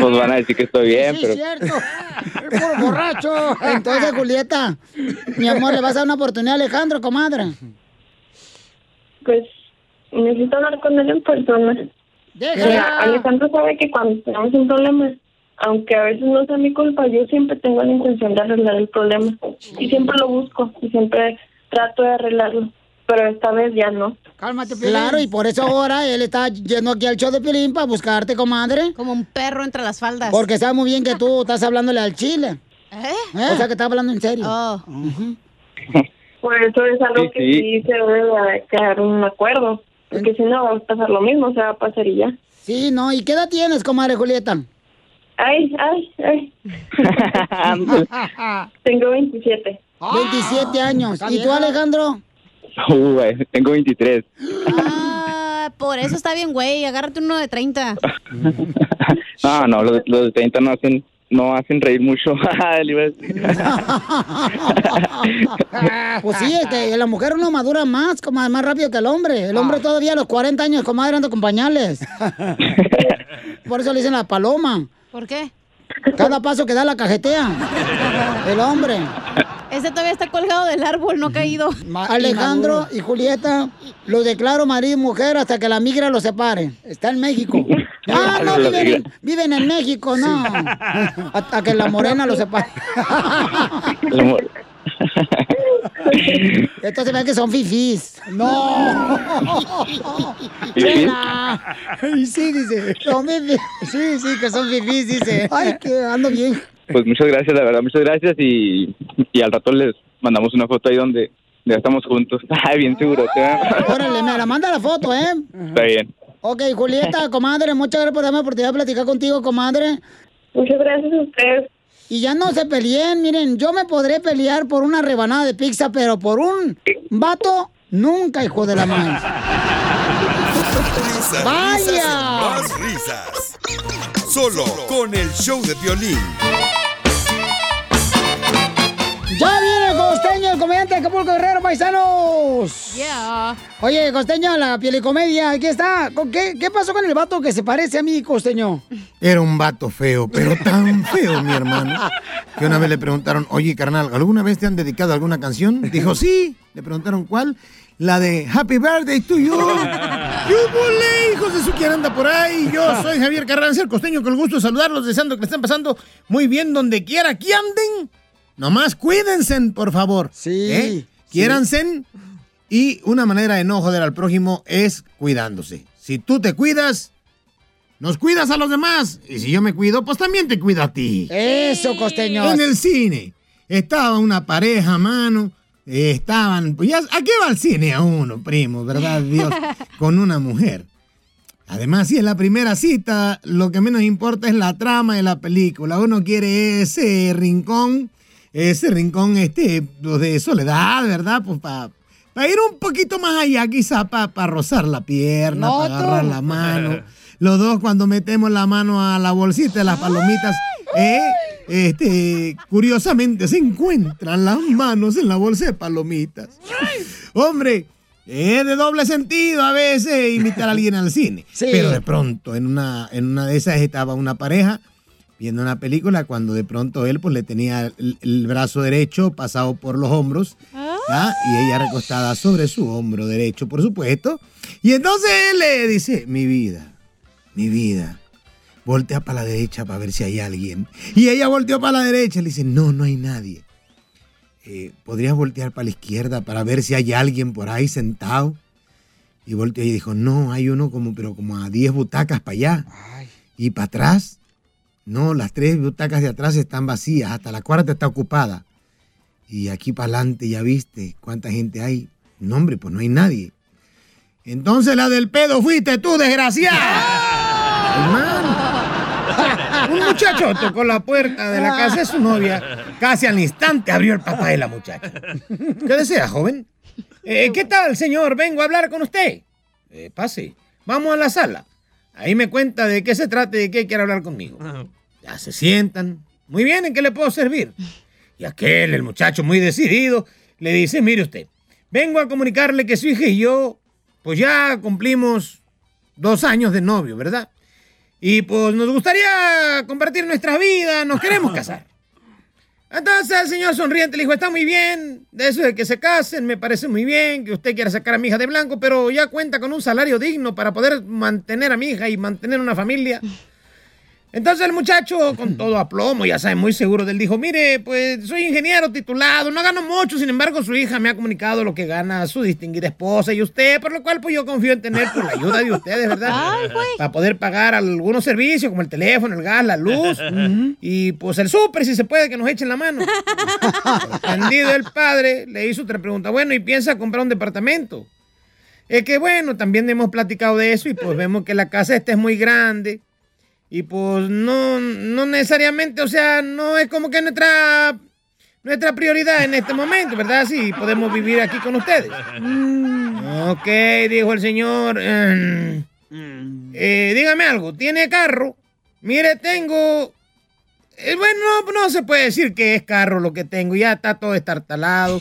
Pues van a decir que estoy bien, sí, pero cierto. Es puro borracho. Entonces, Julieta, mi amor, ¿le vas a dar una oportunidad a Alejandro, comadre? Pues necesito hablar con él en persona. Mira, Alejandro sabe que cuando tenemos un problema, aunque a veces no sea mi culpa, yo siempre tengo la intención de arreglar el problema. Y siempre lo busco y siempre trato de arreglarlo. Pero esta vez ya no. Cálmate, Claro, y por eso ahora él está yendo aquí al show de Pilín para buscarte, comadre. Como un perro entre las faldas. Porque sabe muy bien que tú estás hablándole al chile. O sea que estaba hablando en serio. Por eso es algo Sí, que sí. sí se debe de quedar un acuerdo. Porque si no, va a pasar lo mismo, se va a pasar y ya. Sí, no. ¿Y qué edad tienes, comadre Julieta? Ay, ay, ay. <laughs> Tengo 27. 27 años. está ¿Y tú. Alejandro? Uh, tengo 23. Ah, por eso está bien, güey. Agárrate uno de 30. <laughs> No, no, los, los de 30 no hacen, no hacen reír mucho. <laughs> <laughs> Pues sí, es que la mujer uno madura más, comadre, más rápido que el hombre. El hombre todavía a los 40 años, comadre, anda con pañales. <laughs> Por eso le dicen la paloma. ¿Por qué? Cada paso que da la cajetea. El hombre. Este todavía está colgado del árbol, no caído. Alejandro y Julieta, lo declaro marido y mujer hasta que la migra los separe. Está en México. Ah, no, viven, viven en México, no. Hasta que la morena los separe. El amor. Estos se ven que son fifís. No. Chela. Y sí, dice. Son fifís. Sí, sí, que son fifís, dice. Ay, que ando bien. Pues muchas gracias, la verdad, muchas gracias. Y, y al rato les mandamos una foto ahí donde ya estamos juntos. <laughs> Ay, bien seguro. Órale, me la manda la foto, ¿eh? Está bien. Ok, Julieta, <laughs> comadre, muchas gracias por darme la oportunidad de platicar contigo, comadre. Muchas gracias a ustedes. Y ya no se peleen, miren, yo me podré pelear por una rebanada de pizza, pero por un vato, nunca, hijo de la madre. Risas, ¡Vaya! risas más risas. Solo con el show de violín. ¡Ya viene el costeño, el comediante de Acapulco Guerrero, paisanos! Yeah. Oye, costeño, la pielicomedia, aquí está. ¿Con ¿Qué, ¿Qué pasó con el vato que se parece a mí, costeño? Era un vato feo, pero tan feo, mi hermano, que una vez le preguntaron, oye, carnal, ¿alguna vez te han dedicado alguna canción? Dijo, sí. Le preguntaron, ¿cuál? La de Happy Birthday to you. ¡Qué volé, hijos de su quien anda por ahí! Yo soy Javier Carranza, el costeño, con el gusto de saludarlos, deseando que le estén pasando muy bien donde quiera que anden. Nomás cuídense, por favor. Sí. Quiéranse. Y una manera de no joder al prójimo es cuidándose. Si tú te cuidas, nos cuidas a los demás. Y si yo me cuido, pues también te cuido a ti. Eso, costeño. En el cine estaba una pareja, mano. eh, Estaban, pues ya, ¿a qué va el cine a uno, primo? ¿Verdad, <laughs> Dios? Con una mujer. Además, si es la primera cita, lo que menos importa es la trama de la película. Uno quiere ese rincón, ese rincón este, pues, de soledad, ¿verdad? Pues para ir un poquito más allá, quizá para rozar la pierna, No, para agarrar la mano. Los dos cuando metemos la mano a la bolsita de las palomitas, eh, este, curiosamente se encuentran las manos en la bolsa de palomitas. Hombre, es de doble sentido a veces invitar a alguien al cine. Sí. Pero de pronto, en una, en una de esas estaba una pareja viendo una película cuando de pronto él pues le tenía el, el brazo derecho pasado por los hombros y ella recostada sobre su hombro derecho, por supuesto. Y entonces él le dice, mi vida, mi vida, voltea para la derecha para ver si hay alguien. Y ella volteó para la derecha y le dice, no, no hay nadie. Eh, ¿Podrías voltear para la izquierda para ver si hay alguien por ahí sentado? Y volteó y dijo, no, hay uno como, pero como a 10 butacas para allá. Y para atrás, no, las tres butacas de atrás están vacías, hasta la cuarta está ocupada. Y aquí para adelante ya viste cuánta gente hay. No, hombre, pues no hay nadie. Entonces la del pedo fuiste tú, desgraciada. Hermano. Un muchacho tocó la puerta de la casa de su novia. Casi al instante abrió el papá de la muchacha. ¿Qué desea, joven? "Eh, ¿Qué tal, señor? Vengo a hablar con usted. "Eh, pase. Vamos a la sala. Ahí me cuenta de qué se trata y de qué quiere hablar conmigo. Ya se sientan. Muy bien, ¿en qué le puedo servir? Y aquel, el muchacho muy decidido, le dice, mire usted, vengo a comunicarle que su hija y yo, pues ya cumplimos dos años de novio, ¿verdad? Y pues nos gustaría compartir nuestra vida, nos queremos <laughs> casar. Entonces el señor sonriente le dijo, está muy bien, de eso de que se casen, me parece muy bien, que usted quiera sacar a mi hija de blanco, pero ya cuenta con un salario digno para poder mantener a mi hija y mantener una familia. Entonces el muchacho, con todo aplomo, ya sabe, muy seguro de él, dijo, mire, pues soy ingeniero titulado, no gano mucho, sin embargo su hija me ha comunicado lo que gana su distinguida esposa y usted, por lo cual pues yo confío en tener pues, la ayuda de ustedes, ¿verdad? <laughs> Ay, güey. Para poder pagar algunos servicios como el teléfono, el gas, la luz <laughs> y pues el súper, si se puede, que nos echen la mano. <laughs> Sorprendido el padre, le hizo otra pregunta, bueno, ¿y piensa comprar un departamento? Es que bueno, también hemos platicado de eso y pues vemos que la casa esta es muy grande y pues no, no necesariamente, o sea, no es como que nuestra, nuestra prioridad en este momento, ¿verdad? Sí, podemos vivir aquí con ustedes. Ok, dijo el señor. em, eh, dígame algo, ¿tiene carro? Mire, tengo... eh, bueno, no, no se puede decir que es carro lo que tengo, ya está todo estartalado,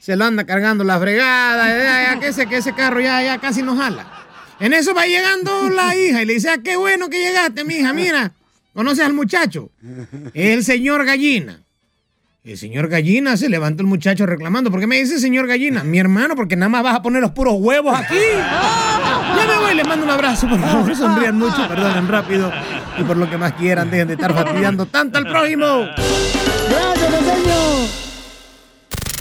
se lo anda cargando la fregada, ya, ya, que, ese, que ese carro ya, ya casi nos jala. En eso va llegando la <laughs> hija y le dice, ah, qué bueno que llegaste, mija, mira, ¿conoces al muchacho? El señor Gallina. El señor Gallina se levanta el muchacho reclamando. ¿Por qué me dice señor Gallina? Mi hermano, porque nada más vas a poner los puros huevos aquí. <laughs> Ya me voy, les mando un abrazo, por favor, <laughs> sonrían mucho, perdonen rápido. Y por lo que más quieran, dejen de estar fastidiando tanto al prójimo.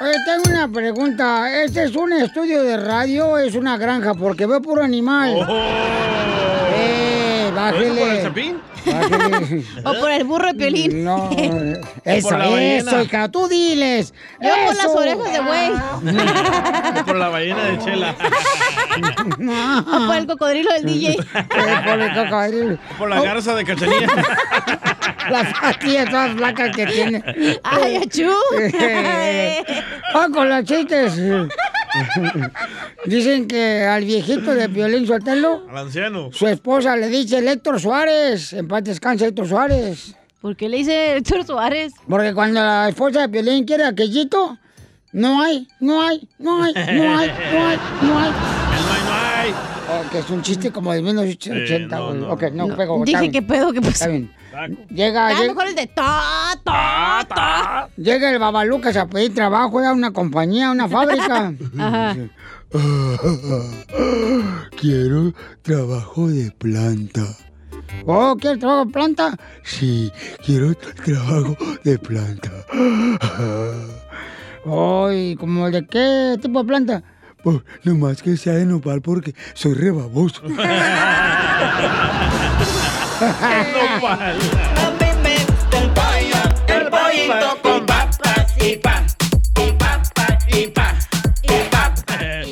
Oye, tengo una pregunta. ¿Este es un estudio de radio o es una granja? Porque veo puro animal. ¡Eh, bájele! ¿Por el chapín? O por el burro de Piolín. No, <laughs> eso, eso, hija, tú diles. Yo por las Eso. orejas de buey. <laughs> Por la ballena de Chela. O por el cocodrilo del DJ. Eh, por el cocodrilo. Por la garza de Cachanilla. <laughs> Las patillas todas flacas que tiene. ¡Ay, achú! Ah, con los chistes. <laughs> Dicen que al viejito de Violín Sotelo, Al anciano. su esposa le dice Héctor Suárez. En paz descansa Héctor Suárez. ¿Por qué le dice Héctor Suárez? Porque cuando la esposa de Violín quiere aquellito, no hay, no hay, no hay, no hay, no hay, no hay. Oh, que es un chiste como de 1980, Sí, no, güey. no. Ok, no, No, pego. dije. ¿qué pedo? ¿Qué pasó? Está bien. Llega, Ah, llega, mejor el de ta, ta, ta. llega el babalucas a pedir trabajo a una compañía, a una <laughs> fábrica. Ajá. Quiero trabajo de planta. Oh, ¿quieres trabajo de planta? Sí, quiero trabajo de planta. <laughs> Ay, ¿como de qué tipo de planta? Pues nomás que sea de nopal porque soy rebaboso. <laughs> El pollito con papas y pa, y papa, y pa, y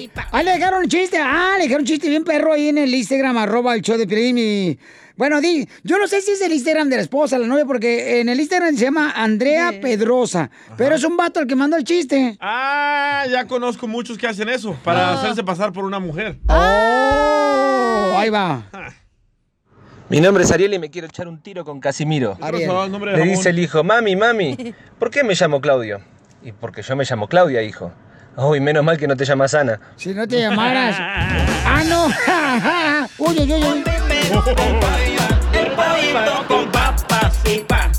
papa. Ah, le dejaron un chiste. Ah, le dejaron un chiste bien perro ahí en el Instagram, arroba el show de y... Bueno, di, yo no sé si es el Instagram de la esposa, la novia, porque en el Instagram se llama Andrea Pedrosa, pero es un vato el que mandó el chiste. Ah, ya conozco muchos que hacen eso para hacerse pasar por una mujer. Oh, ahí va. Mi nombre es Ariel y me quiero echar un tiro con Casimiro. Ariel. El nombre de Le dice el hijo, mami, mami, ¿por qué me llamo Claudio? Y porque yo me llamo Claudia, hijo. Uy, menos mal que no te llamas Ana. Si no te llamaras. ¡Ah, no! <laughs> uy, uy, uy, pa.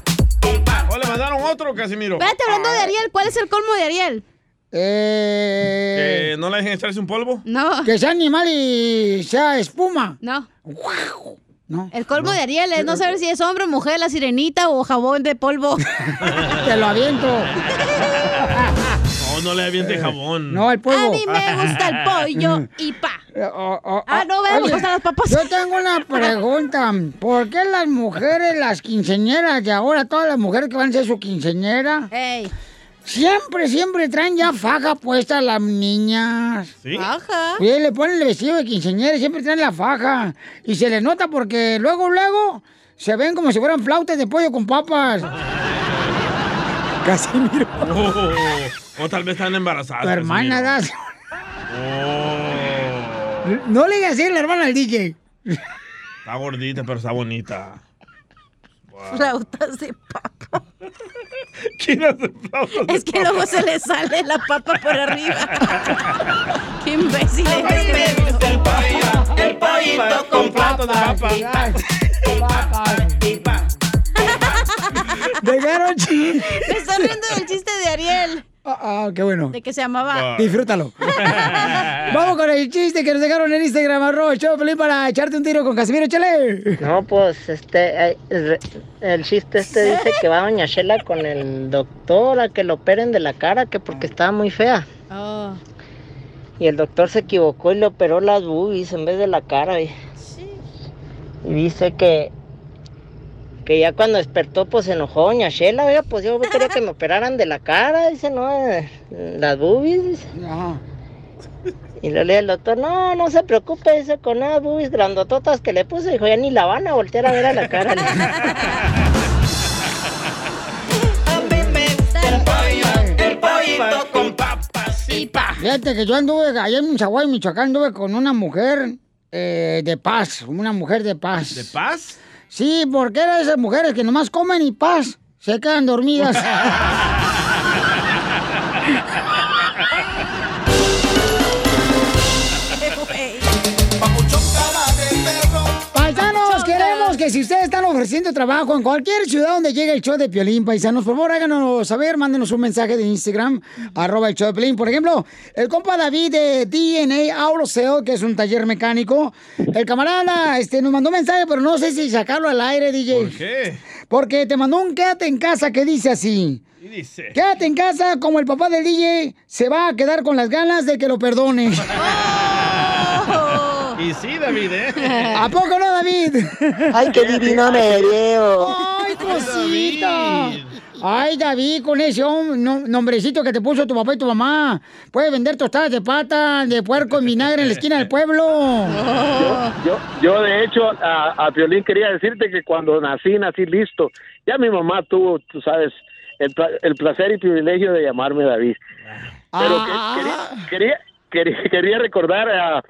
Oh, le mandaron otro, Casimiro. Espérate, hablando de Ariel, ¿cuál es el colmo de Ariel? Eh, ¿Que no le dejen echarse un polvo? No. Que sea animal y sea espuma. No. No. El colmo de Ariel es no saber si es hombre, mujer, la sirenita o jabón de polvo. <laughs> Te lo aviento. No, no le aviente jabón. No, el polvo. A mí me gusta el pollo y pa. Ah, no, veo, me gustan las papas. Yo tengo una <laughs> pregunta. ¿Por qué las mujeres, las quinceñeras de ahora, todas las mujeres que van a ser su quinceñera, Ey. Siempre, siempre traen ya faja puesta las niñas? ¿Sí? Ajá. Oye, le ponen el vestido de quinceñera y siempre traen la faja. Y se les nota porque luego, luego, se ven como si fueran flautas de pollo con papas. <laughs> Casimiro. Oh, o tal vez están embarazadas. Tu hermana, das. Oh, No le digas así a la hermana al DJ. está gordita, pero está bonita. Flautas de papa. <laughs> ¿Quién hace flautas de Es que luego se le sale la papa por arriba. <laughs> Qué imbécil eres. El pollito con platos de papa. Dejaron chiste. <laughs> Me estoy riendo del chiste de Ariel. Ah, ah, qué bueno. De que se llamaba. Disfrútalo. <laughs> Vamos con el chiste que nos dejaron en Instagram, arroba Piolín, para echarte un tiro con Casimiro, échale. No, pues este, eh, el, el chiste este dice que va doña Shela con el doctor a que lo operen de la cara, que porque estaba muy fea. Oh. Y el doctor se equivocó y le operó las boobies en vez de la cara. Y, y dice que, que ya cuando despertó, pues se enojó doña Shela. Oiga, pues yo quería que me operaran de la cara, dice, no, las boobies. dice. Y le lee el doctor, no, no se preocupe, dice, con unas boobies grandototas que le puse, dijo, ya ni la van a voltear a ver a la cara. <laughs> El pollito con papas y pa. Fíjate que yo anduve allá en Michoacán, Michoacán, anduve con una mujer eh, de paz, una mujer de paz. ¿De paz? Sí, porque era de esas mujeres que nomás comen y paz, se quedan dormidas. <laughs> si ustedes están ofreciendo trabajo en cualquier ciudad donde llegue el show de Piolín, paisanos, por favor háganos saber, mándenos un mensaje de Instagram, arroba el show de Piolín. Por ejemplo, el compa David de DNA Auto Sale, que es un taller mecánico, el camarada este, nos mandó un mensaje, pero no sé si sacarlo al aire, DJ. ¿Por qué? Porque te mandó un quédate en casa que dice así. Y dice. Quédate en casa como el papá del DJ se va a quedar con las ganas de que lo perdone. <laughs> Y sí, David, ¿eh? <laughs> ¿A poco no, David? Ay, qué divino me veo. ¡Ay, cosita! Ay, David, con ese nombrecito que te puso tu papá y tu mamá. Puedes vender tostadas de pata, de puerco en vinagre en la esquina del pueblo. <laughs> Yo, yo de hecho, a, a Piolín quería decirte que cuando nací, nací listo. Ya mi mamá tuvo, tú sabes, el, el placer y privilegio de llamarme David. Pero que- quería, quería, quería, quería recordar, a,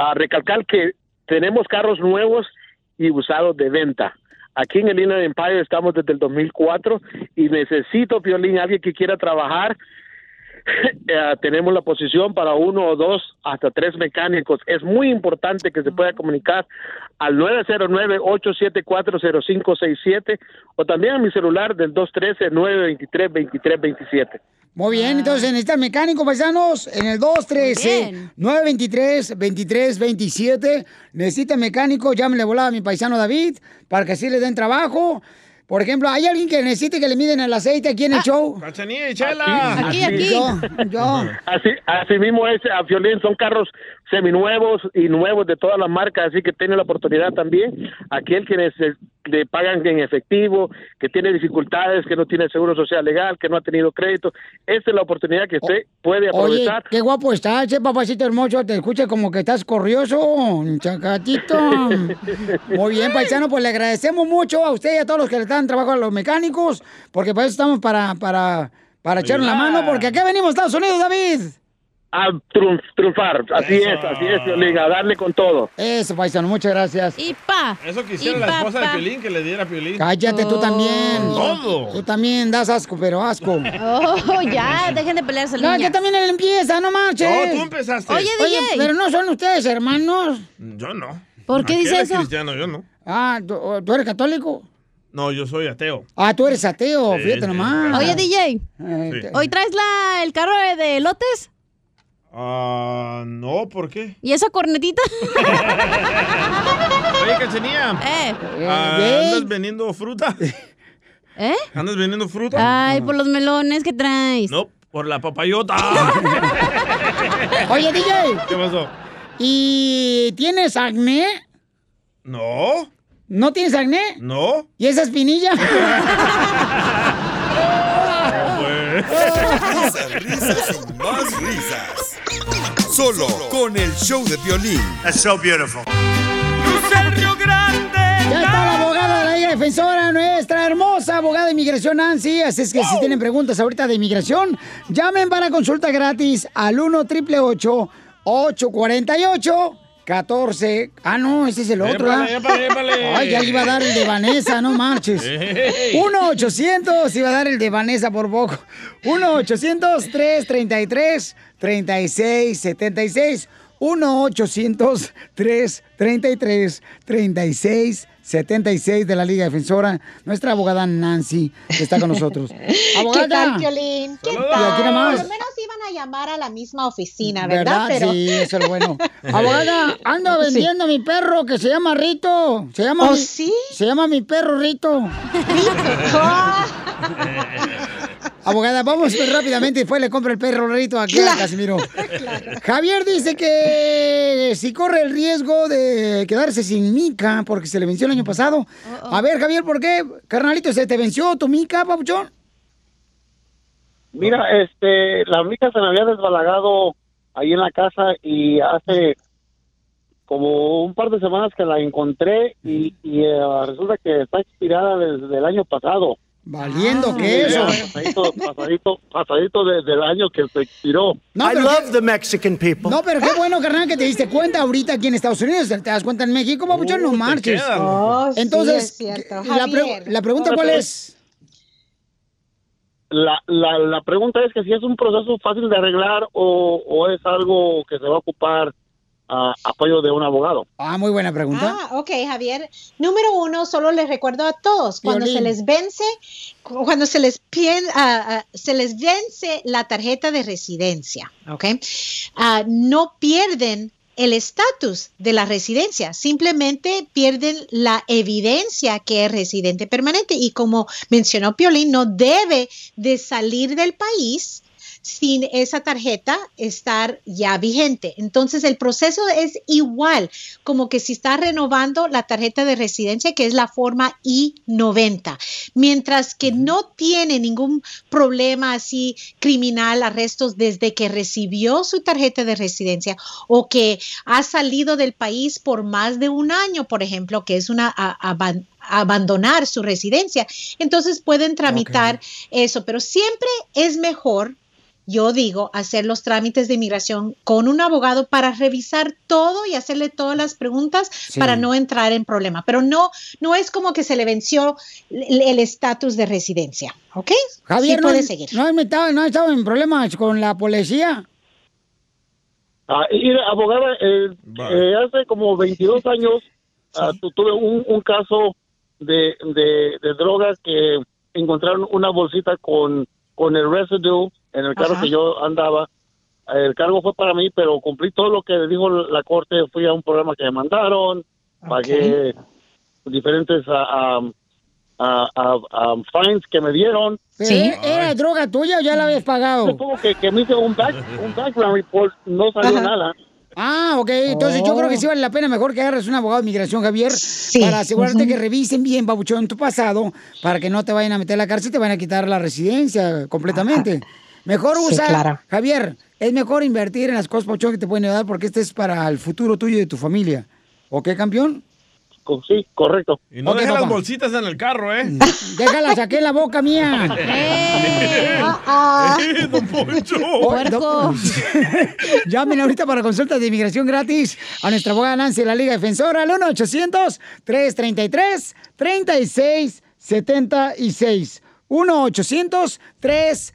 a recalcar que tenemos carros nuevos y usados de venta. Aquí en el Inland Empire estamos desde el 2004 y necesito, Piolín, alguien que quiera trabajar. <laughs> Eh, tenemos la posición para uno o dos hasta tres mecánicos. Es muy importante que se pueda comunicar al 909-874-0567 o también a mi celular del 213-923-2327. Muy bien, entonces necesitan mecánico, paisanos, en el 213-923-2327. Necesitan mecánico, llámenle volada a mi paisano David para que así le den trabajo. Por ejemplo, ¿hay alguien que necesite que le miden el aceite aquí en el show? Cachanilla y Chela. Aquí, aquí. Yo, yo. Así, así mismo es, a Violín, son carros seminuevos y nuevos de todas las marcas, así que tiene la oportunidad también, aquel que le pagan en efectivo, que tiene dificultades, que no tiene seguro social legal, que no ha tenido crédito, esta es la oportunidad que usted puede Oye, aprovechar. qué guapo estás, che, papacito hermoso. Te escucha como que estás corrioso, chacatito. <laughs> Muy bien, paisano, pues le agradecemos mucho a usted y a todos los que le dan trabajo a los mecánicos, porque para eso estamos para, para, para echarnos la mano, porque acá venimos Estados Unidos, David. A triunf- triunfar, así es, así es, Violín, a darle con todo. Eso, paisano, muchas gracias. Y pa. Eso quisiera Y la esposa de papá. Piolín que le diera a Piolín. Cállate tú también. Todo. Tú también das asco, pero asco. Oh, <laughs> ya, dejen de pelearse, No, niñas. que también él empieza, no marches. No, tú empezaste. Oye, Oye, DJ. pero no son ustedes hermanos. Yo no. ¿Por qué dice es eso? cristiano, yo no. Ah, ¿tú, tú eres católico? No, yo soy ateo. Ah, tú eres ateo, Sí, fíjate sí. nomás. Oye, DJ, Eh, Sí. ¿hoy traes la, el carro de, de Ah, no, ¿por qué? ¿Y esa cornetita? <laughs> Oye, Cachanilla. eh. ah, Eh, ¿Andas vendiendo fruta? <laughs> ¿Eh? ¿Andas vendiendo fruta? Ay, por los melones que traes. No, por la papayota. <laughs> Oye, DJ, ¿Qué pasó? ¿y tienes acné? No, ¿No tienes acné? no. ¿Y esa espinilla? Risas, risas y más risas. Solo con el show de violín. That's so beautiful. Ya está la abogada de la Liga Defensora, nuestra hermosa abogada de inmigración Nancy. Así es que si tienen preguntas ahorita de inmigración, llamen para consulta gratis al 1 888 848 14. Ah, no, ese es el otro. Épale, épale, épale. <laughs> Ay, ya iba a dar el de Vanessa, no marches. <laughs> Ey. 1-800, iba a dar el de Vanessa por poco. 1-800-333-3676. 1-800-333-3676 de la Liga Defensora. Nuestra abogada Nancy que está con nosotros. Abogada. <laughs> ¿Qué tal, Piolín? ¿Qué tal? aquí nomás. Por lo menos iban a llamar a la misma oficina, ¿verdad? Pero... Sí, eso es lo bueno. <laughs> Abogada, ando vendiendo a mi perro que se llama Rito. Se llama ¿Oh, mi- sí? Se llama mi perro Rito. <laughs> Abogada, vamos pues, rápidamente y después le compra el perro Rito aquí a Casimiro. <laughs> Javier dice que si corre el riesgo de quedarse sin mica porque se le venció el año pasado. A ver, Javier, ¿por qué? Carnalito, ¿se te venció tu mica, papuchón? Mira, este, la mica se me había desbalagado ahí en la casa y hace como un par de semanas que la encontré y, y, eh, resulta que está expirada desde el año pasado. Valiendo que eso. Pasadito, pasadito, pasadito desde el año que se expiró. No, pero qué- the Mexican people. No, pero qué bueno, carnal, que te diste cuenta ahorita aquí en Estados Unidos. Te das cuenta en México, papuchón, no marches. Oh, sí, Entonces, es cierto. la, pre- la pregunta, ¿cuál es? La, la, la pregunta es que si es un proceso fácil de arreglar o, o es algo que se va a ocupar ah, apoyo de un abogado. Ah, muy buena pregunta. Ah, ok, Javier. Número uno, solo les recuerdo a todos, cuando Violín. se les vence, cu- cuando se les, pien- ah, se les vence la tarjeta de residencia, ¿ok? Ah, no pierden el estatus de la residencia, simplemente pierden la evidencia que es residente permanente y como mencionó Piolín, no debe de salir del país sin esa tarjeta estar ya vigente. Entonces el proceso es igual, como que si está renovando la tarjeta de residencia, que es la forma I-90, mientras que no tiene ningún problema así criminal, arrestos desde que recibió su tarjeta de residencia o que ha salido del país por más de un año, por ejemplo, que es una a- abandonar su residencia. Entonces pueden tramitar eso, pero siempre es mejor yo digo, hacer los trámites de inmigración con un abogado para revisar todo y hacerle todas las preguntas Sí. para no entrar en problema. Pero no, no es como que se le venció el estatus de residencia, ¿ok? Javier, sí no, puede seguir. no, metido- no has estado en problemas con la policía. Ah, y abogada, eh, eh, hace como 22 años ah, tu- tuve un, un caso de, de, de drogas que encontraron una bolsita con, con el residue en el carro Ajá. que yo andaba. El cargo fue para mí, pero cumplí todo lo que dijo la corte. Fui a un programa que me mandaron, pagué diferentes ah, ah, ah, ah, ah, fines que me dieron. ¿era- ¿Era droga tuya o ya la habías pagado? Supongo que, que me hice un, back, un background report, no salió Ajá. nada. Ah, ok. Entonces yo creo que sí vale la pena mejor que agarres un abogado de migración, Javier, para asegurarte que revisen bien, babuchón, tu pasado, para que no te vayan a meter a la cárcel y te vayan a quitar la residencia completamente. Mejor Sí, usa, claro. Javier, es mejor invertir en las cosas, babuchón, que te pueden ayudar porque este es para el futuro tuyo y de tu familia. ¿Ok, campeón? Sí, correcto. Y no Ok, dejes las bolsitas en el carro, ¿eh? Déjala, saqué en la boca mía. <laughs> ¡Eh, <laughs> don Poncho! Puerco. <laughs> Llamen ahorita para consultas de inmigración gratis a nuestra abogada Nancy de la Liga Defensora al 1-800-333-3676. 1-800-333-3676.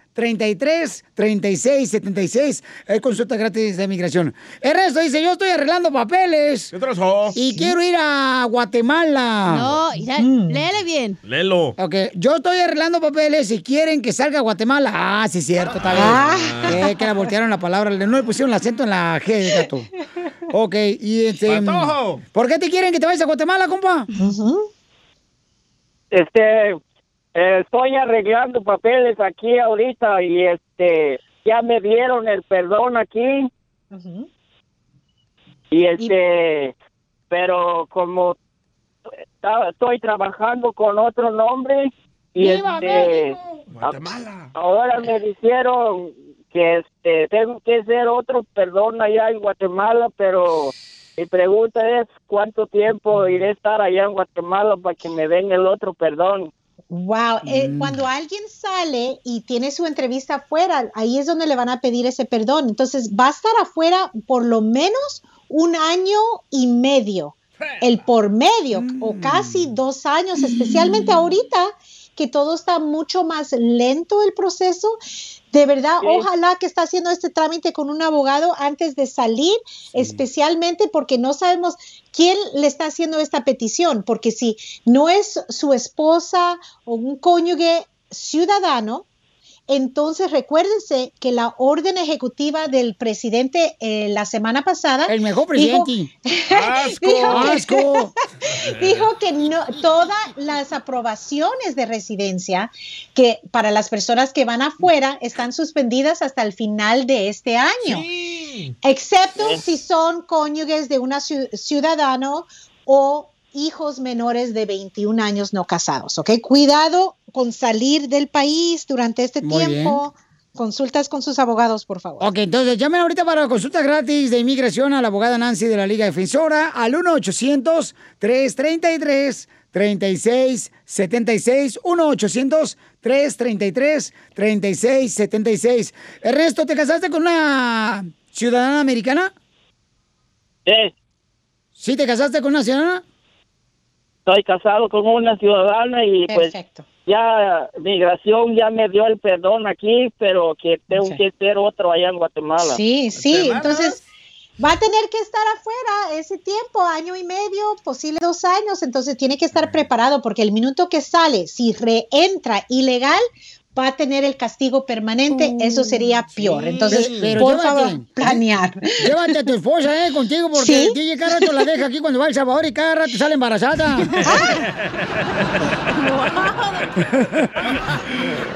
Es consulta gratis de inmigración. Ernesto dice, yo estoy arreglando papeles. ¿Qué trazo? Y quiero ir a Guatemala. No, ya, léele bien. Lelo. Ok, yo estoy arreglando papeles y quieren que salga a Guatemala. Ah, sí, cierto, está bien. Ah. Eh, que la voltearon la palabra, no le pusieron el acento en la G de gato. Ok, y este. Patojo. ¿Por qué te quieren que te vayas a Guatemala, compa? este eh, estoy arreglando papeles aquí ahorita y este ya me dieron el perdón aquí. Y este pero como estoy trabajando con otro nombre y ¡Viva este a- ahora me dijeron que este tengo que hacer otro perdón allá en Guatemala pero mi pregunta es cuánto tiempo iré a estar allá en Guatemala para que me den el otro perdón Wow, eh, Mm. cuando alguien sale y tiene su entrevista afuera, ahí es donde le van a pedir ese perdón. Entonces va a estar afuera por lo menos un año y medio, el por medio, o casi dos años, especialmente ahorita que todo está mucho más lento el proceso. De verdad, ojalá que está haciendo este trámite con un abogado antes de salir, especialmente porque no sabemos quién le está haciendo esta petición, porque si no es su esposa o un cónyuge ciudadano, entonces recuérdense que la orden ejecutiva del presidente eh, la semana pasada. El mejor presidente. <laughs> Dijo, asco, <laughs> dijo que no, todas las aprobaciones de residencia que para las personas que van afuera están suspendidas hasta el final de este año. Excepto si son cónyuges de un ciudadano o hijos menores de 21 años no casados, ¿ok? Cuidado con salir del país durante este tiempo. Consultas con sus abogados, por favor. Ok, entonces llamen ahorita para consulta gratis de inmigración a la abogada Nancy de la Liga Defensora al 1-800-333-3676. 1-800-333-3676. Ernesto, ¿te casaste con una ciudadana americana? Sí. ¿Sí te casaste con una ciudadana? Estoy casado con una ciudadana y pues ya migración ya me dio el perdón aquí, pero que tengo que ser otro allá en Guatemala. Sí, sí, entonces va a tener que estar afuera ese tiempo, año y medio, posible dos años, entonces tiene que estar preparado porque el minuto que sale, si reentra ilegal, va a tener el castigo permanente, eso sería peor. Entonces, por favor, planear. Llévate a tu esposa, ¿eh? Contigo, porque DJ cada rato la deja aquí cuando va al Salvador y cada rato sale embarazada. <laughs>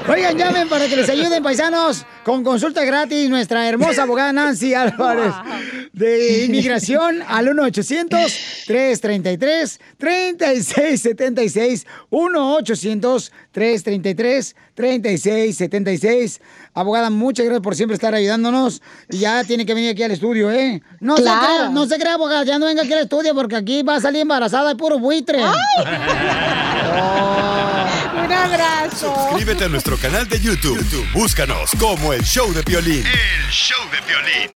Oigan, llamen para que les ayuden, paisanos, con consulta gratis, nuestra hermosa abogada Nancy Álvarez de Inmigración al 1-800-333-3676. 1-800-333-3676. Abogada, muchas gracias por siempre estar ayudándonos. Y ya tiene que venir aquí al estudio, ¿eh? No se crea, no se crea, abogada, ya no venga aquí al estudio porque aquí va a salir embarazada de puro buitre. <laughs> Un abrazo. Suscríbete a nuestro canal de YouTube. YouTube, Búscanos como El Show de Violín. El show de violín.